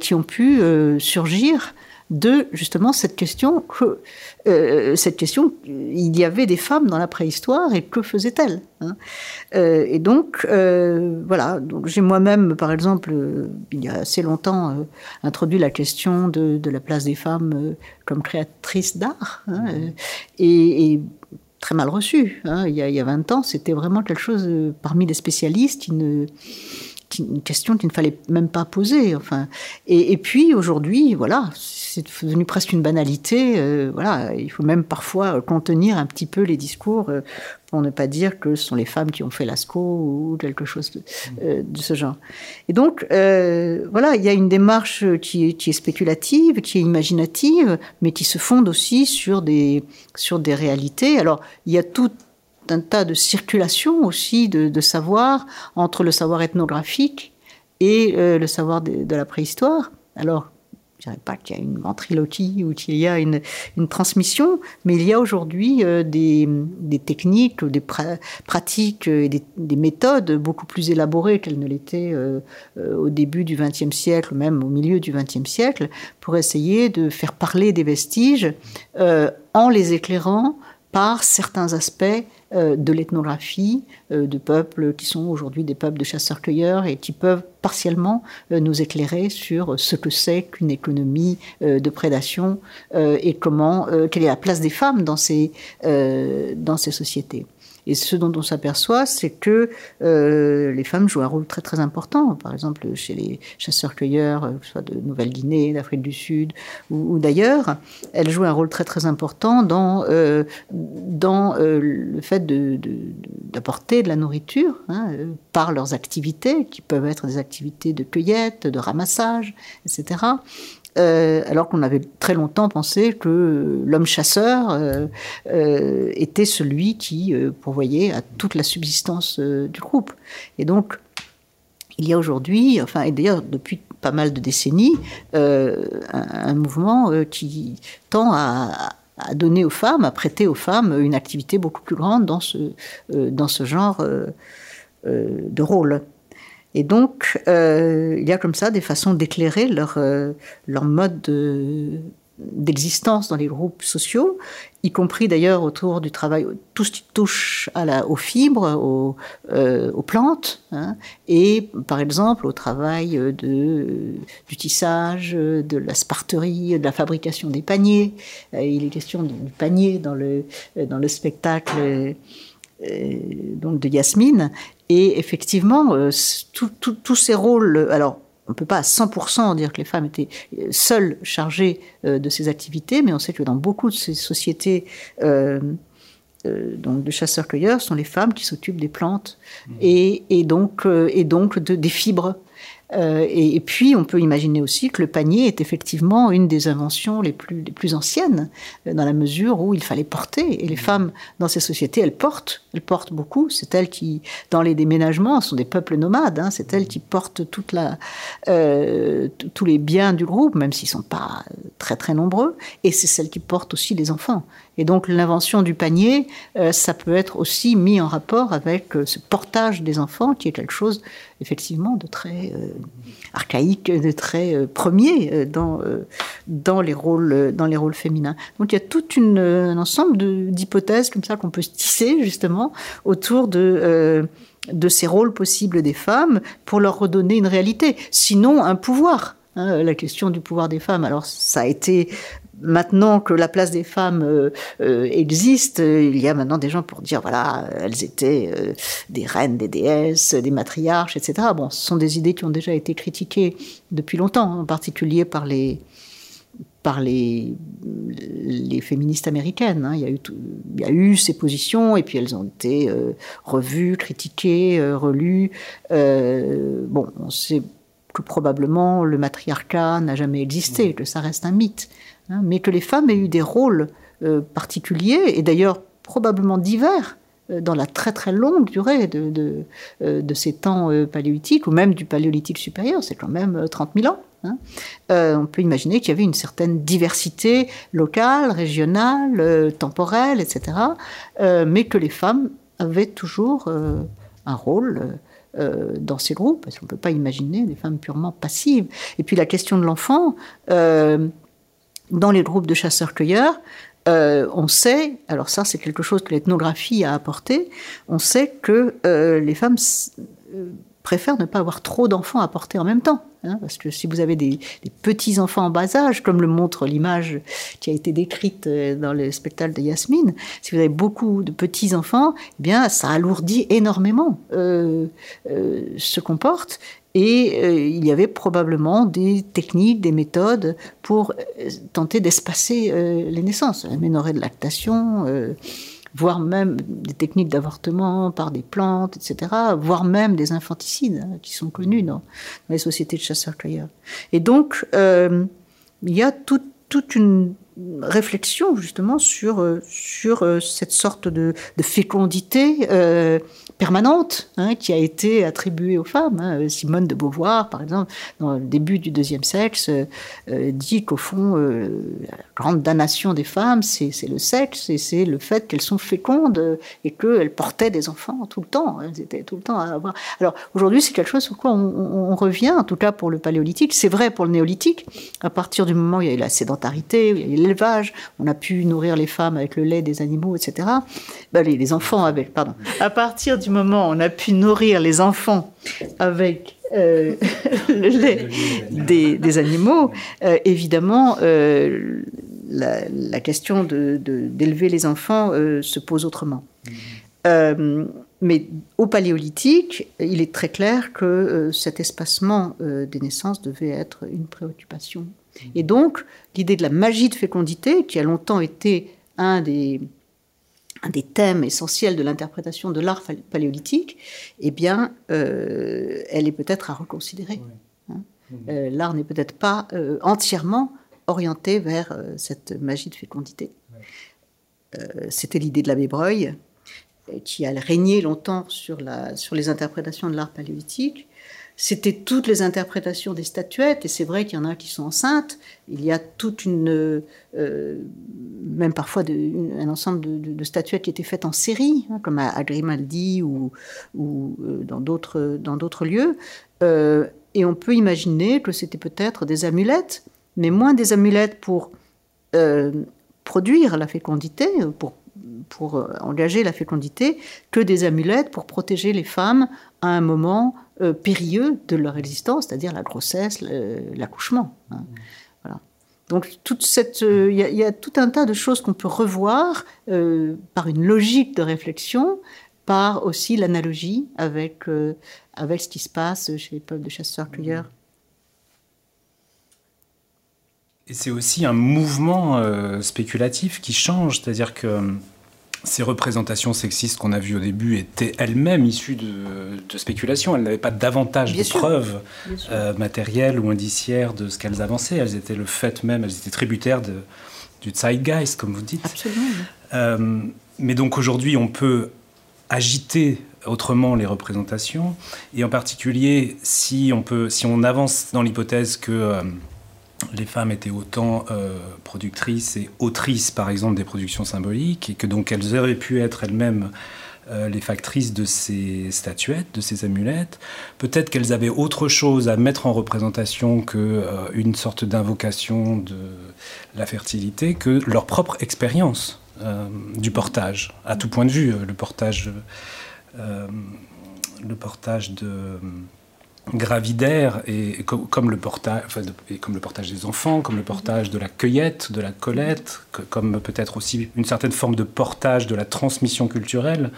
Speaker 6: qui ont pu surgir de justement cette question que euh, cette question il y avait des femmes dans la préhistoire et que faisaient-elles hein? Euh, et donc euh, voilà. Donc j'ai moi-même par exemple il y a assez longtemps introduit la question de, la place des femmes comme créatrices d'art hein, et, très mal reçu hein. il, y a, il y a 20 ans c'était vraiment quelque chose parmi les spécialistes qui ne une question qu'il ne fallait même pas poser. Enfin, et, puis aujourd'hui, voilà, c'est devenu presque une banalité. Euh, voilà, il faut même parfois contenir un petit peu les discours euh, pour ne pas dire que ce sont les femmes qui ont fait l'ASCO ou quelque chose de, euh, ce genre. Et donc, voilà, il y a une démarche qui est, qui est, spéculative, qui est imaginative, mais qui se fonde aussi sur des, sur des réalités. Alors, il y a tout un tas de circulation aussi de, savoir entre le savoir ethnographique et euh, le savoir de, la préhistoire. Alors, je ne dirais pas qu'il y a une ventriloquie ou qu'il y a une, transmission, mais il y a aujourd'hui euh, des, techniques, des pratiques et des, méthodes beaucoup plus élaborées qu'elles ne l'étaient euh, au début du XXe siècle, même au milieu du XXe siècle, pour essayer de faire parler des vestiges en les éclairant par certains aspects de l'ethnographie euh, de peuples qui sont aujourd'hui des peuples de chasseurs-cueilleurs et qui peuvent partiellement euh, nous éclairer sur ce que c'est qu'une économie de prédation et comment, quelle est la place des femmes dans ces, dans ces sociétés. Et ce dont on s'aperçoit, c'est que euh, les femmes jouent un rôle très très important. Par exemple, chez les chasseurs-cueilleurs, euh, que ce soit de Nouvelle-Guinée, d'Afrique du Sud ou, d'ailleurs, elles jouent un rôle très très important dans, euh, dans le fait d'apporter de, la nourriture hein, par leurs activités, qui peuvent être des activités de cueillette, de ramassage, etc. Euh, alors qu'on avait très longtemps pensé que l'homme chasseur euh, euh, était celui qui pourvoyait à toute la subsistance du groupe. Et donc, il y a aujourd'hui, enfin, et d'ailleurs depuis pas mal de décennies, un, mouvement qui tend à, donner aux femmes, à prêter aux femmes une activité beaucoup plus grande dans ce, dans ce genre de rôle. Et donc, euh, il y a comme ça des façons d'éclairer leur, euh, leur mode d'existence dans les groupes sociaux, y compris d'ailleurs autour du travail, tout ce qui touche aux fibres, aux, euh, plantes, hein, et par exemple au travail du tissage, de la sparterie, de la fabrication des paniers. il est question du panier dans le, dans le spectacle donc de Yasmine. Et effectivement, euh, tous ces rôles, alors on ne peut pas à 100% dire que les femmes étaient euh, seules chargées euh, de ces activités, mais on sait que dans beaucoup de ces sociétés donc de chasseurs-cueilleurs, ce sont les femmes qui s'occupent des plantes mmh. et, donc, et donc de, des fibres euh, et, puis, on peut imaginer aussi que le panier est effectivement une des inventions les plus, les plus anciennes, euh, dans la mesure où il fallait porter. Et les femmes, dans ces sociétés, elles portent, elles portent beaucoup. C'est elles qui, dans les déménagements, sont des peuples nomades. Hein, c'est elles qui portent toute la, euh, tous les biens du groupe, même s'ils sont pas très très nombreux. Et c'est celles qui portent aussi les enfants. Et donc l'invention du panier, ça peut être aussi mis en rapport avec ce portage des enfants, qui est quelque chose effectivement de très euh, archaïque, de très premier dans, dans, les rôles, dans les rôles féminins. Donc il y a tout un ensemble d'hypothèses comme ça qu'on peut tisser justement autour de de ces rôles possibles des femmes pour leur redonner une réalité, sinon un pouvoir. Hein, la question du pouvoir des femmes. Alors ça a été maintenant que la place des femmes euh, euh, existe, il y a maintenant des gens pour dire voilà, elles étaient euh, des reines, des déesses, des matriarches, etc. Bon, ce sont des idées qui ont déjà été critiquées depuis longtemps, en particulier par les par les, les féministes américaines. Hein. Il, y a eu il y a eu ces positions et puis elles ont été revues, critiquées, relues. bon, on sait que probablement le matriarcat n'a jamais existé, que ça reste un mythe. Hein, mais que les femmes aient eu des rôles euh, particuliers, et d'ailleurs probablement divers, euh, dans la très très longue durée de, euh, ces temps paléolithiques, ou même du paléolithique supérieur, c'est quand même 30 000 ans. Hein. on peut imaginer qu'il y avait une certaine diversité locale, régionale, temporelle, etc., mais que les femmes avaient toujours un rôle dans ces groupes, parce qu'on ne peut pas imaginer des femmes purement passives. Et puis la question de l'enfant, dans les groupes de chasseurs-cueilleurs, euh, on sait, alors ça c'est quelque chose que l'ethnographie a apporté, on sait que euh, les femmes euh, préfèrent ne pas avoir trop d'enfants à porter en même temps. Hein, parce que si vous avez des, petits-enfants en bas âge, comme le montre l'image qui a été décrite dans le spectacle de Yasmine, si vous avez beaucoup de petits-enfants, eh bien, ça alourdit énormément euh, ce qu'on porte. Et il y avait probablement des techniques, des méthodes pour tenter d'espacer les naissances, améliorer de lactation voire même des techniques d'avortement par des plantes, etc., voire même des infanticides hein, qui sont connus dans, les sociétés de chasseurs-cueilleurs. Et donc, euh, il y a toute une réflexion justement sur, euh, sur euh, cette sorte de, fécondité permanente hein, qui a été attribuée aux femmes. Hein. Simone de Beauvoir, par exemple, dans le début du deuxième sexe, euh, euh, dit qu'au fond, euh, grande damnation des femmes, c'est le sexe c'est le fait qu'elles sont fécondes et qu'elles portaient des enfants tout le temps. Elles étaient tout le temps à avoir. Alors aujourd'hui, c'est quelque chose sur quoi on, revient, en tout cas pour le paléolithique. C'est vrai pour le néolithique. À partir du moment où il y a eu la sédentarité, où il y a eu l'élevage, on a pu nourrir les femmes avec le lait des animaux, etc. Ben, les, les enfants avaient, pardon. À partir du moment où on a pu nourrir les enfants avec euh, des, animaux, euh, évidemment, euh, la, question d'élever de, les enfants se pose autrement. mais au paléolithique, il est très clair que cet espacement des naissances devait être une préoccupation. Et donc, l'idée de la magie de fécondité, qui a longtemps été un des, un des thèmes essentiels de l'interprétation de l'art paléolithique, eh bien, euh, elle est peut-être à reconsidérer. Hein. Euh, l'art n'est peut-être pas euh, entièrement orienté vers cette magie de fécondité. C'était l'idée de l'abbé Breuil, qui a régné longtemps sur, la, sur les interprétations de l'art paléolithique, c'était toutes les interprétations des statuettes, et c'est vrai qu'il y en a qui sont enceintes. Il y a toute une, euh, même parfois un ensemble de, statuettes qui étaient faites en série, hein, comme à, Grimaldi ou, ou euh, dans d'autres lieux. Euh, et on peut imaginer que c'était peut-être des amulettes, mais moins des amulettes pour produire la fécondité, pour pour engager la fécondité, que des amulettes pour protéger les femmes à un moment euh, périlleux de leur existence, c'est-à-dire la grossesse, l'accouchement. Hein. Voilà. Donc euh, il y, a tout un tas de choses qu'on peut revoir euh, par une logique de réflexion, par aussi l'analogie avec avec ce qui se passe chez les peuples de chasseurs-cueilleurs.
Speaker 1: Et c'est aussi un mouvement spéculatif qui change, c'est-à-dire que ces représentations sexistes qu'on a vues au début étaient elles-mêmes issues de, de spéculation. Elles n'avaient pas davantage de preuves euh, matérielles ou indiciaires de ce qu'elles avançaient. Elles étaient le fait même, elles étaient tributaires de, du zeitgeist, comme vous dites.
Speaker 6: Absolument.
Speaker 1: Euh, mais donc aujourd'hui, on peut agiter autrement les représentations, et en particulier si on, peut, si on avance dans l'hypothèse que... Euh, les femmes étaient autant euh, productrices et autrices, par exemple, des productions symboliques, et que donc elles auraient pu être elles-mêmes euh, les factrices de ces statuettes, de ces amulettes. Peut-être qu'elles avaient autre chose à mettre en représentation que euh, une sorte d'invocation de la fertilité, que leur propre expérience du portage, à tout point de vue, le portage, le portage de gravidaire et, comme, le portage, comme le portage des enfants, comme le portage de la cueillette, de la collette, comme peut-être aussi une certaine forme de portage de la transmission culturelle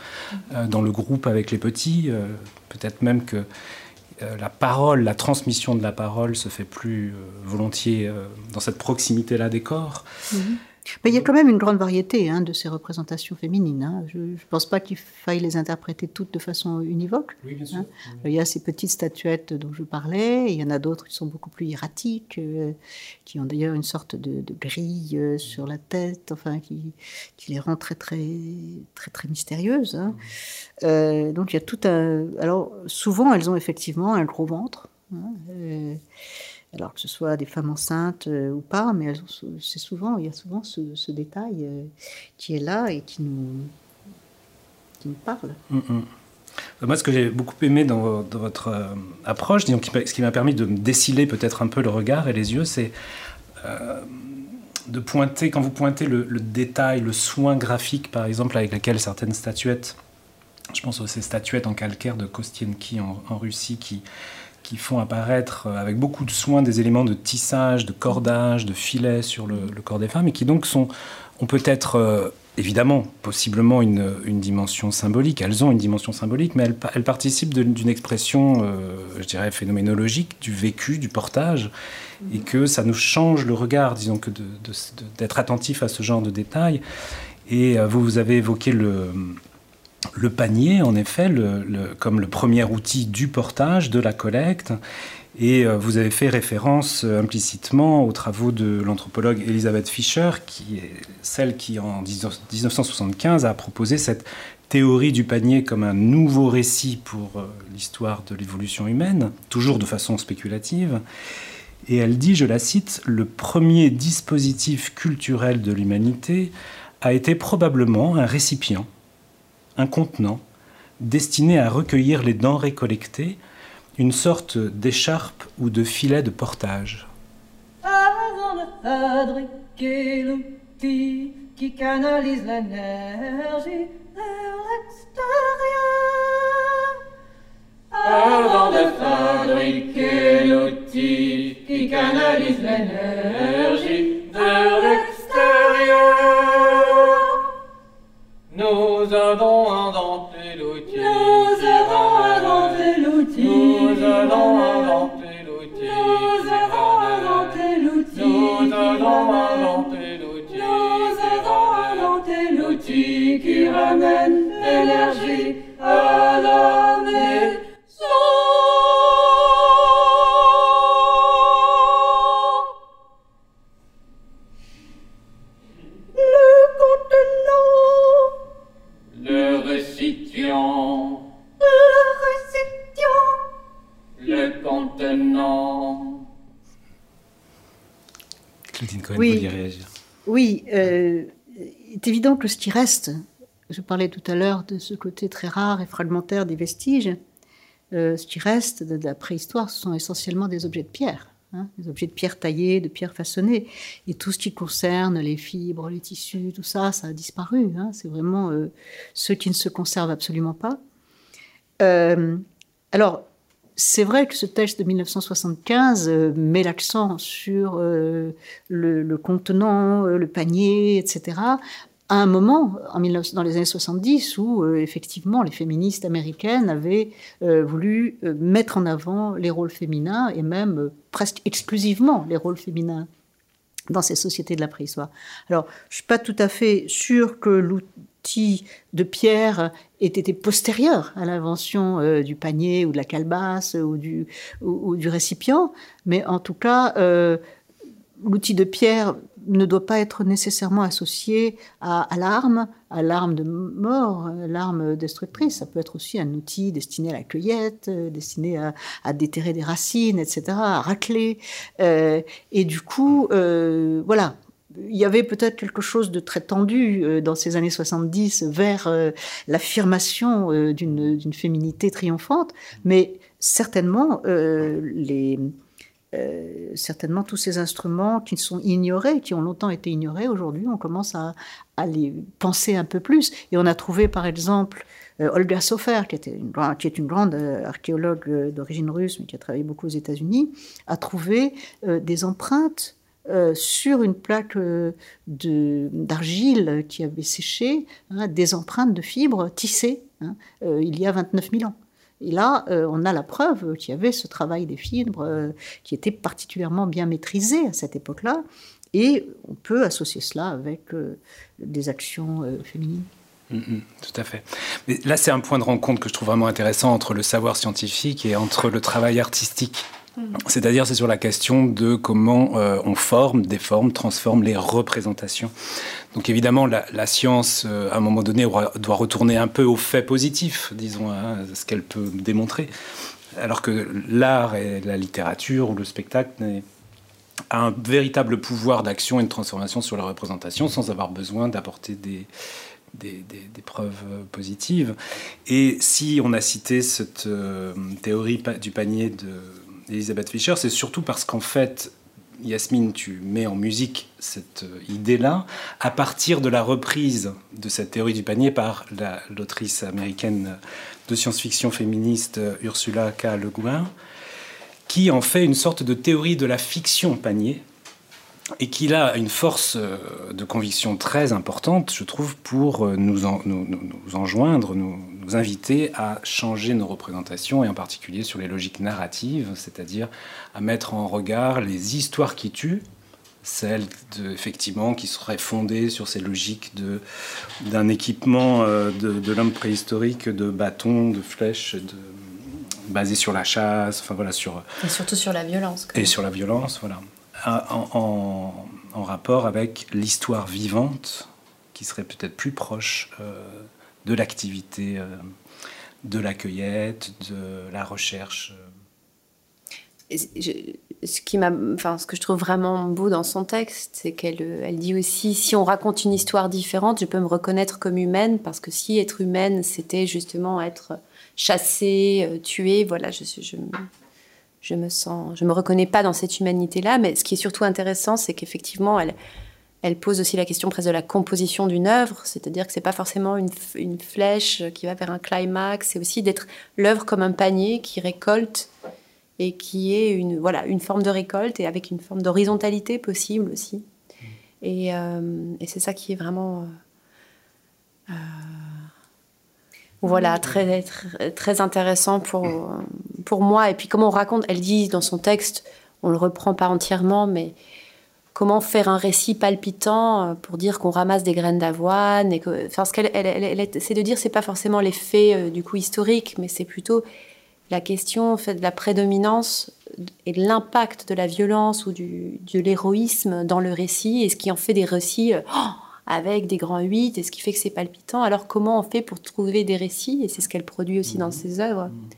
Speaker 1: euh, dans le groupe avec les petits. Euh, peut-être même que euh, la parole, la transmission de la parole se fait plus volontiers dans cette proximité-là des corps. Mm-hmm.
Speaker 6: Mais il y a quand même une grande variété hein, de ces représentations féminines. Hein. Je ne pense pas qu'il faille les interpréter toutes de façon univoque.
Speaker 1: Hein.
Speaker 6: Il y a ces petites statuettes dont je parlais, il y en a d'autres qui sont beaucoup plus hiératiques, euh, qui ont d'ailleurs une sorte de, grille euh, sur la tête, enfin, qui, qui, les rend très, très, très, très mystérieuses. Euh, donc il y a tout un. Alors souvent, elles ont effectivement un gros ventre alors que ce soit des femmes enceintes euh, ou pas, mais c'est souvent, il y a souvent ce, détail euh, qui est là et qui nous, qui nous parle.
Speaker 1: Mm, mm. Moi, ce que j'ai beaucoup aimé dans, votre euh, approche, disons, ce qui m'a permis de déciler peut-être un peu le regard et les yeux, c'est de pointer, quand vous pointez le, détail, le soin graphique, par exemple, avec lequel certaines statuettes Je pense aux ces statuettes en calcaire de Kostienki en, en Russie qui, qui font apparaître euh, avec beaucoup de soin des éléments de tissage, de cordage, de filets sur le, le corps des femmes et qui donc sont, ont peut-être euh, évidemment, possiblement une, une, dimension symbolique. Elles ont une dimension symbolique, mais elles, elles participent d'une expression, euh, je dirais, phénoménologique du vécu, du portage, et que ça nous change le regard, disons, que d'être attentif à ce genre de détails. Et euh, vous, vous avez évoqué le, le panier, en effet, comme le premier outil du portage, de la collecte. Et euh, vous avez fait référence euh, implicitement aux travaux de l'anthropologue Elisabeth Fischer, qui est celle qui, en 1975, a proposé cette théorie du panier comme un nouveau récit pour euh, l'histoire de l'évolution humaine, toujours de façon spéculative. Et elle dit, je la cite, le premier dispositif culturel de l'humanité a été probablement un récipient, un contenant, destiné à recueillir les denrées collectées une sorte d'écharpe ou de filet de portage.
Speaker 2: Avant de fabriquer l'outil qui canalise l'énergie vers l'extérieur.
Speaker 3: Avant de fabriquer l'outil qui canalise l'énergie vers l'extérieur,
Speaker 4: nous avons inventé l'outil.
Speaker 2: Nous avons inventé l'outil.
Speaker 4: Nous avons inventé l'outil.
Speaker 2: Nous avons inventé l'outil.
Speaker 4: Nous avons inventé l'outil.
Speaker 2: Nous avons inventé l'outil qui ramène l'énergie à la
Speaker 6: Oui.
Speaker 1: vous vouliez réagir
Speaker 6: Oui, euh, il est évident que ce qui reste, je parlais tout à l'heure de ce côté très rare et fragmentaire des vestiges, euh, ce qui reste de, de la préhistoire, ce sont essentiellement des objets de pierre, hein, des objets de pierre taillés, de pierre façonnés. Et tout ce qui concerne les fibres, les tissus, tout ça, ça a disparu. hein. C'est vraiment euh, ceux qui ne se conservent absolument pas. Euh, alors, c'est vrai que ce texte de 1975 euh, met l'accent sur euh, le, contenant, euh, le panier, etc. À un moment, en 19, dans les années 70, où effectivement les féministes américaines avaient voulu mettre en avant les rôles féminins et même presque exclusivement les rôles féminins dans ces sociétés de la préhistoire. Alors, je suis pas tout à fait sûre que l'outil de pierre ait été postérieur à l'invention euh, du panier ou de la calebasse ou du, ou, du récipient, mais en tout cas, euh, l'outil de pierre ne doit pas être nécessairement associé à, l'arme, à l'arme de mort, à l'arme destructrice. Ça peut être aussi un outil destiné à la cueillette, euh, destiné à, déterrer des racines, etc., à racler. Euh, et du coup, euh, voilà, il y avait peut-être quelque chose de très tendu euh, dans ces années 70 vers euh, l'affirmation euh, d'une féminité triomphante, mais certainement euh, les euh, certainement tous ces instruments qui sont ignorés, qui ont longtemps été ignorés, aujourd'hui on commence à, les penser un peu plus. Et on a trouvé par exemple euh, Olga Sofer, qui, était une, est une grande euh, archéologue d'origine russe, mais qui a travaillé beaucoup aux États-Unis, a trouvé des empreintes sur une plaque d'argile qui avait séché, hein, des empreintes de fibres tissées hein, il y a 29 000 ans. Et là, euh, on a la preuve qu'il y avait ce travail des fibres euh, qui était particulièrement bien maîtrisé à cette époque-là. Et on peut associer cela avec euh, des actions féminines.
Speaker 1: Mm -hmm, tout à fait. Mais là, c'est un point de rencontre que je trouve vraiment intéressant entre le savoir scientifique et entre le travail artistique. C'est-à-dire, c'est sur la question de comment euh, on forme, déforme, transforme les représentations. Donc évidemment, la, science, euh, à un moment donné, doit retourner un peu aux faits positifs, disons, hein, ce qu'elle peut démontrer. Alors que l'art et la littérature ou le spectacle a un véritable pouvoir d'action et de transformation sur la représentation sans avoir besoin d'apporter des, preuves positives. Et si on a cité cette euh, théorie du panier de Elisabeth Fischer, c'est surtout parce qu'en fait, Yasmine, tu mets en musique cette idée-là à partir de la reprise de cette théorie du panier par l'autrice américaine de science-fiction féministe Ursula K. Le Guin, qui en fait une sorte de théorie de la fiction panier et qu'il a une force euh, de conviction très importante, je trouve, pour euh, nous, nous, enjoindre, nous, inviter à changer nos représentations, et en particulier sur les logiques narratives, c'est-à-dire à mettre en regard les histoires qui tuent, celles de, effectivement qui seraient fondées sur ces logiques de, d'un équipement euh, de, l'homme préhistorique, de bâtons, de flèches, de, basé sur la chasse, enfin voilà, sur...
Speaker 7: Et surtout sur la violence.
Speaker 1: Et sur la violence, voilà en, rapport avec l'histoire vivante qui serait peut-être plus proche euh, de l'activité euh, de la cueillette, de la recherche.
Speaker 7: ce, qui m'a, enfin, ce que je trouve vraiment beau dans son texte, c'est qu'elle elle dit aussi si on raconte une histoire différente, je peux me reconnaître comme humaine, parce que si être humaine, c'était justement être chassée, euh, tuée, voilà, je, je, je me sens, je me reconnais pas dans cette humanité-là. Mais ce qui est surtout intéressant, c'est qu'effectivement, elle, elle pose aussi la question presque de la composition d'une œuvre, c'est-à-dire que c'est pas forcément une, une, flèche qui va vers un climax, c'est aussi d'être l'œuvre comme un panier qui récolte et qui est une voilà une forme de récolte et avec une forme d'horizontalité possible aussi. Et, euh, et c'est ça qui est vraiment euh, euh, voilà, très, très, intéressant pour, pour moi. Et puis, comment on raconte, elle dit dans son texte, on le reprend pas entièrement, mais comment faire un récit palpitant euh, pour dire qu'on ramasse des graines d'avoine. Et que, enfin, ce qu'elle elle, c'est de dire, c'est pas forcément les faits euh, du coup historiques, mais c'est plutôt la question en fait, de la prédominance et de l'impact de la violence ou du, de l'héroïsme dans le récit et ce qui en fait des récits. Euh, oh, avec des grands 8 et ce qui fait que c'est palpitant. Alors comment on fait pour trouver des récits Et c'est ce qu'elle produit aussi dans mmh. ses œuvres. Mmh.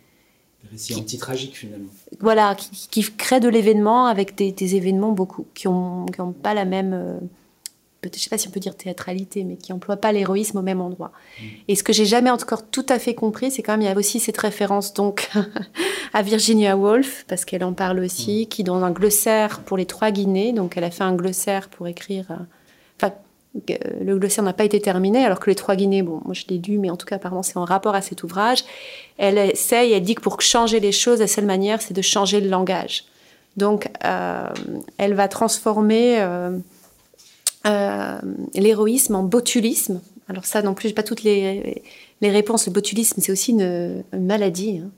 Speaker 1: Des récits anti-tragiques finalement.
Speaker 7: Voilà, qui, créent de l'événement avec des, événements beaucoup, qui n'ont qui ont pas la même... Euh, je ne sais pas si on peut dire théâtralité, mais qui n'emploient pas l'héroïsme au même endroit. Mmh. Et ce que j'ai jamais encore tout à fait compris, c'est quand même il y a aussi cette référence donc à Virginia Woolf, parce qu'elle en parle aussi, qui dans un glossaire pour les trois Guinées, donc elle a fait un glossaire pour écrire, euh, le glossaire n'a pas été terminé, alors que les trois Guinées, bon, moi je l'ai lu, mais en tout cas apparemment c'est en rapport à cet ouvrage. Elle essaye, elle dit que pour changer les choses, la seule manière c'est de changer le langage. Donc euh, elle va transformer euh, euh, l'héroïsme en botulisme. Alors ça non plus, j'ai pas toutes les, les, réponses. Le botulisme c'est aussi une, maladie. Hein,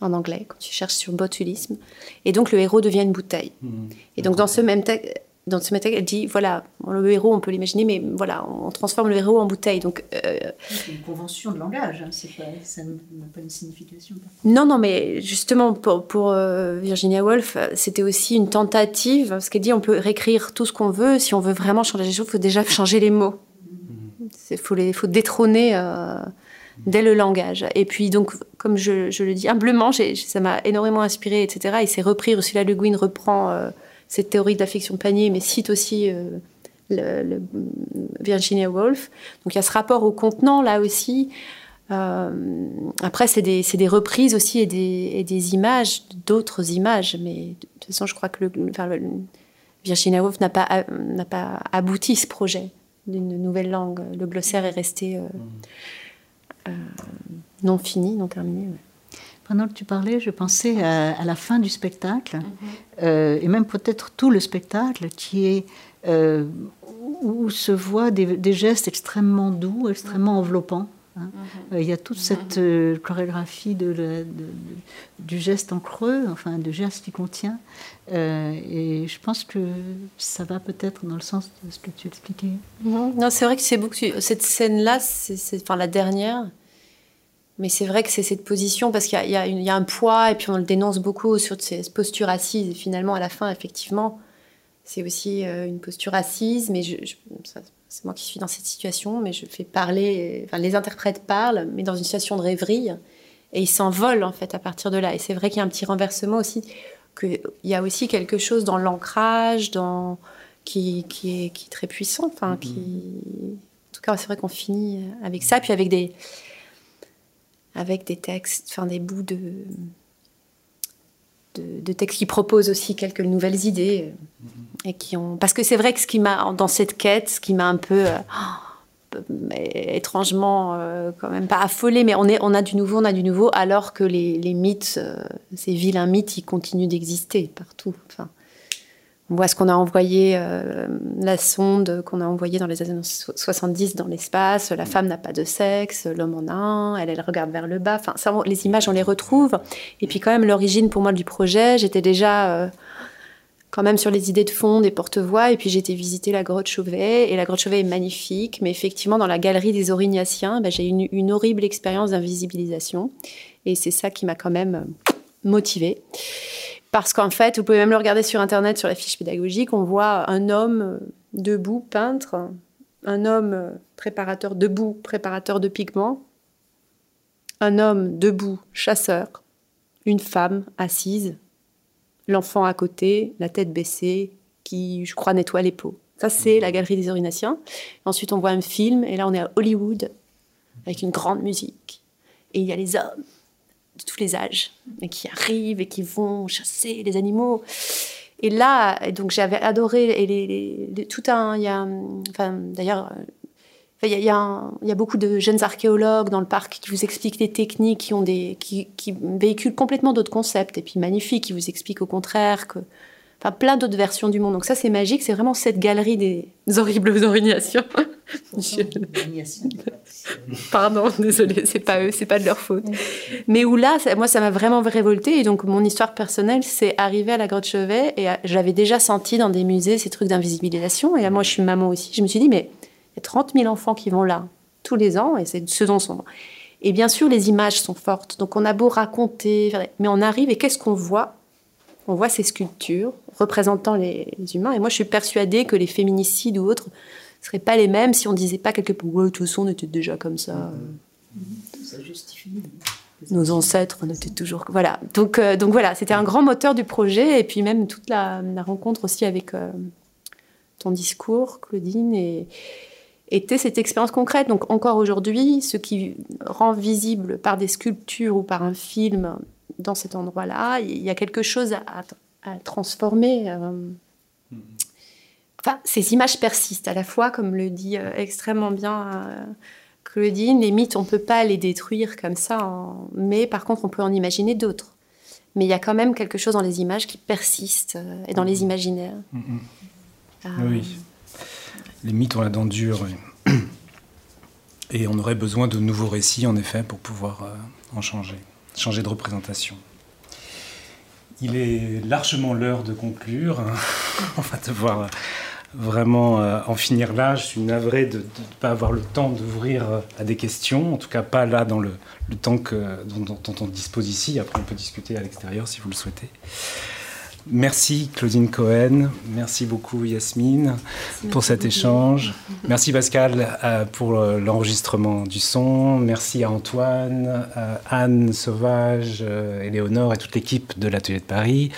Speaker 7: en anglais, quand tu cherches sur botulisme. Et donc le héros devient une bouteille. Mmh. Et donc dans ce même texte, dans ce métal, elle dit voilà, le héros, on peut l'imaginer, mais voilà, on transforme le héros en bouteille. Donc,
Speaker 6: euh, c'est une convention de langage, hein, pas, ça n'a pas une signification.
Speaker 7: Non, non, mais justement, pour, pour euh, Virginia Woolf, c'était aussi une tentative, parce qu'elle dit on peut réécrire tout ce qu'on veut, si on veut vraiment changer les choses, il faut déjà changer les mots. Il faut, les, faut détrôner euh, dès le langage. Et puis, donc, comme je, je le dis humblement, ça m'a énormément inspiré, etc. Et c'est repris, Ursula Le Guin reprend cette théorie de la fiction panier, mais cite aussi euh, le, Virginia Woolf. Donc il y a ce rapport au contenant là aussi. Euh, après, c'est des, des, reprises aussi et des, et des images, d'autres images. Mais de toute façon, je crois que le, Virginia Woolf n'a pas, n'a pas abouti ce projet d'une nouvelle langue. Le glossaire est resté euh, non fini, non terminé.
Speaker 6: Pendant que tu parlais, je pensais à, la fin du spectacle, mhm. euh, et même peut-être tout le spectacle, qui est euh, où se voient des, gestes extrêmement doux, extrêmement enveloppants. Hein. Mhm. Euh, il y a toute cette chorégraphie de, du geste en creux, enfin du geste qui contient. et je pense que ça va peut-être dans le sens de ce que tu expliquais.
Speaker 7: Mhm. Non, c'est vrai que c'est beaucoup. Cette scène-là, c'est enfin la dernière. Mais c'est vrai que c'est cette position, parce qu'il y, y, a un poids, et puis on le dénonce beaucoup sur ces postures assises. Et finalement, à la fin, effectivement, c'est aussi euh, une posture assise. Mais je, c'est moi qui suis dans cette situation, mais je fais parler. Enfin, les interprètes parlent, mais dans une situation de rêverie. Et ils s'envolent, en fait, à partir de là. Et c'est vrai qu'il y a un petit renversement aussi, qu'il y a aussi quelque chose dans l'ancrage, dans... Qui, qui, est, qui est très puissant. Enfin, qui... Mm-hmm. En tout cas, c'est vrai qu'on finit avec ça, puis avec des avec des textes, enfin des bouts de, de, de, textes qui proposent aussi quelques nouvelles idées. Et qui ont... Parce que c'est vrai que ce qui m'a, dans cette quête, ce qui m'a un peu étrangement quand même pas affolé, mais on, est, on a du nouveau, on a du nouveau, alors que les, les mythes, ces vilains mythes, ils continuent d'exister partout. Enfin, on voit ce qu'on a envoyé, euh, la sonde qu'on a envoyée dans les années 70 dans l'espace. La femme n'a pas de sexe, l'homme en a un, elle, regarde vers le bas. Enfin, les images, on les retrouve. Et puis, quand même, l'origine pour moi du projet, j'étais déjà euh, quand même sur les idées de fond des porte-voix. Et puis, j'ai été visiter la grotte Chauvet. Et la grotte Chauvet est magnifique. Mais effectivement, dans la galerie des Aurignatiens, ben, j'ai eu une, horrible expérience d'invisibilisation. Et c'est ça qui m'a quand même motivée. Parce qu'en fait, vous pouvez même le regarder sur Internet, sur la fiche pédagogique, on voit un homme debout, peintre, un homme préparateur debout, préparateur de pigments, un homme debout, chasseur, une femme assise, l'enfant à côté, la tête baissée, qui, je crois, nettoie les peaux. Ça, c'est la galerie des Orinaciens. Ensuite, on voit un film, et là, on est à Hollywood, avec une grande musique. Et il y a les hommes tous les âges, et qui arrivent et qui vont chasser les animaux. Et là, donc j'avais adoré et les, tout un, il y a, d'ailleurs, il y, a, il y, a beaucoup de jeunes archéologues dans le parc qui vous expliquent des techniques, qui ont des, qui, qui véhiculent complètement d'autres concepts, et puis magnifiques, qui vous expliquent au contraire que plein d'autres versions du monde. Donc ça, c'est magique. C'est vraiment cette galerie des horribles orignations. Pardon, désolé, c'est pas eux, c'est pas de leur faute. Mais où là, moi, ça m'a vraiment révolté. Et donc, mon histoire personnelle, c'est arrivé à la Grotte Chevet et j'avais déjà senti dans des musées ces trucs d'invisibilisation. Et là, moi, je suis maman aussi. Je me suis dit, mais il y a 30 000 enfants qui vont là tous les ans et c'est ce dont sont. Et bien sûr, les images sont fortes. Donc, on a beau raconter, mais on arrive et qu'est-ce qu'on voit? On voit ces sculptures représentant les, humains. Et moi, je suis persuadée que les féminicides ou autres ne seraient pas les mêmes si on disait pas quelque part, ouais, de toute façon, on était déjà comme ça. Ça justifie. Nos ancêtres, on était toujours. Voilà. Donc, euh, donc voilà, c'était un grand moteur du projet. Et puis même toute la, rencontre aussi avec euh, ton discours, Claudine, et, était cette expérience concrète. Donc encore aujourd'hui, ce qui rend visible par des sculptures ou par un film dans cet endroit-là, il y a quelque chose à, transformer. Euh. Enfin, ces images persistent à la fois, comme le dit euh, extrêmement bien euh, Claudine, les mythes, on ne peut pas les détruire comme ça, mais par contre, on peut en imaginer d'autres. Mais il y a quand même quelque chose dans les images qui persiste et dans les mm-hmm. imaginaires.
Speaker 1: Mm-hmm. Oui. Les mythes ont la dent dure. Et on aurait besoin de nouveaux récits, en effet, pour pouvoir en changer changer de représentation. Il est largement l'heure de conclure. On va devoir vraiment euh, en finir là. Je suis navré de ne pas avoir le temps d'ouvrir euh, à des questions, en tout cas pas là dans le, temps dont, dont, on dispose ici. Après, on peut discuter à l'extérieur si vous le souhaitez. Merci Claudine Cohen, merci beaucoup Yasmine pour cet échange. Merci Pascal euh, pour euh, l'enregistrement du son. Merci à Antoine, euh, Anne Sauvage, Éléonore et toute l'équipe de l'Atelier de Paris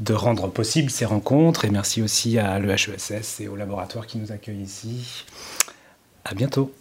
Speaker 1: de rendre possible ces rencontres. Et merci aussi à l'EHESS et au laboratoire qui nous accueille ici. À bientôt.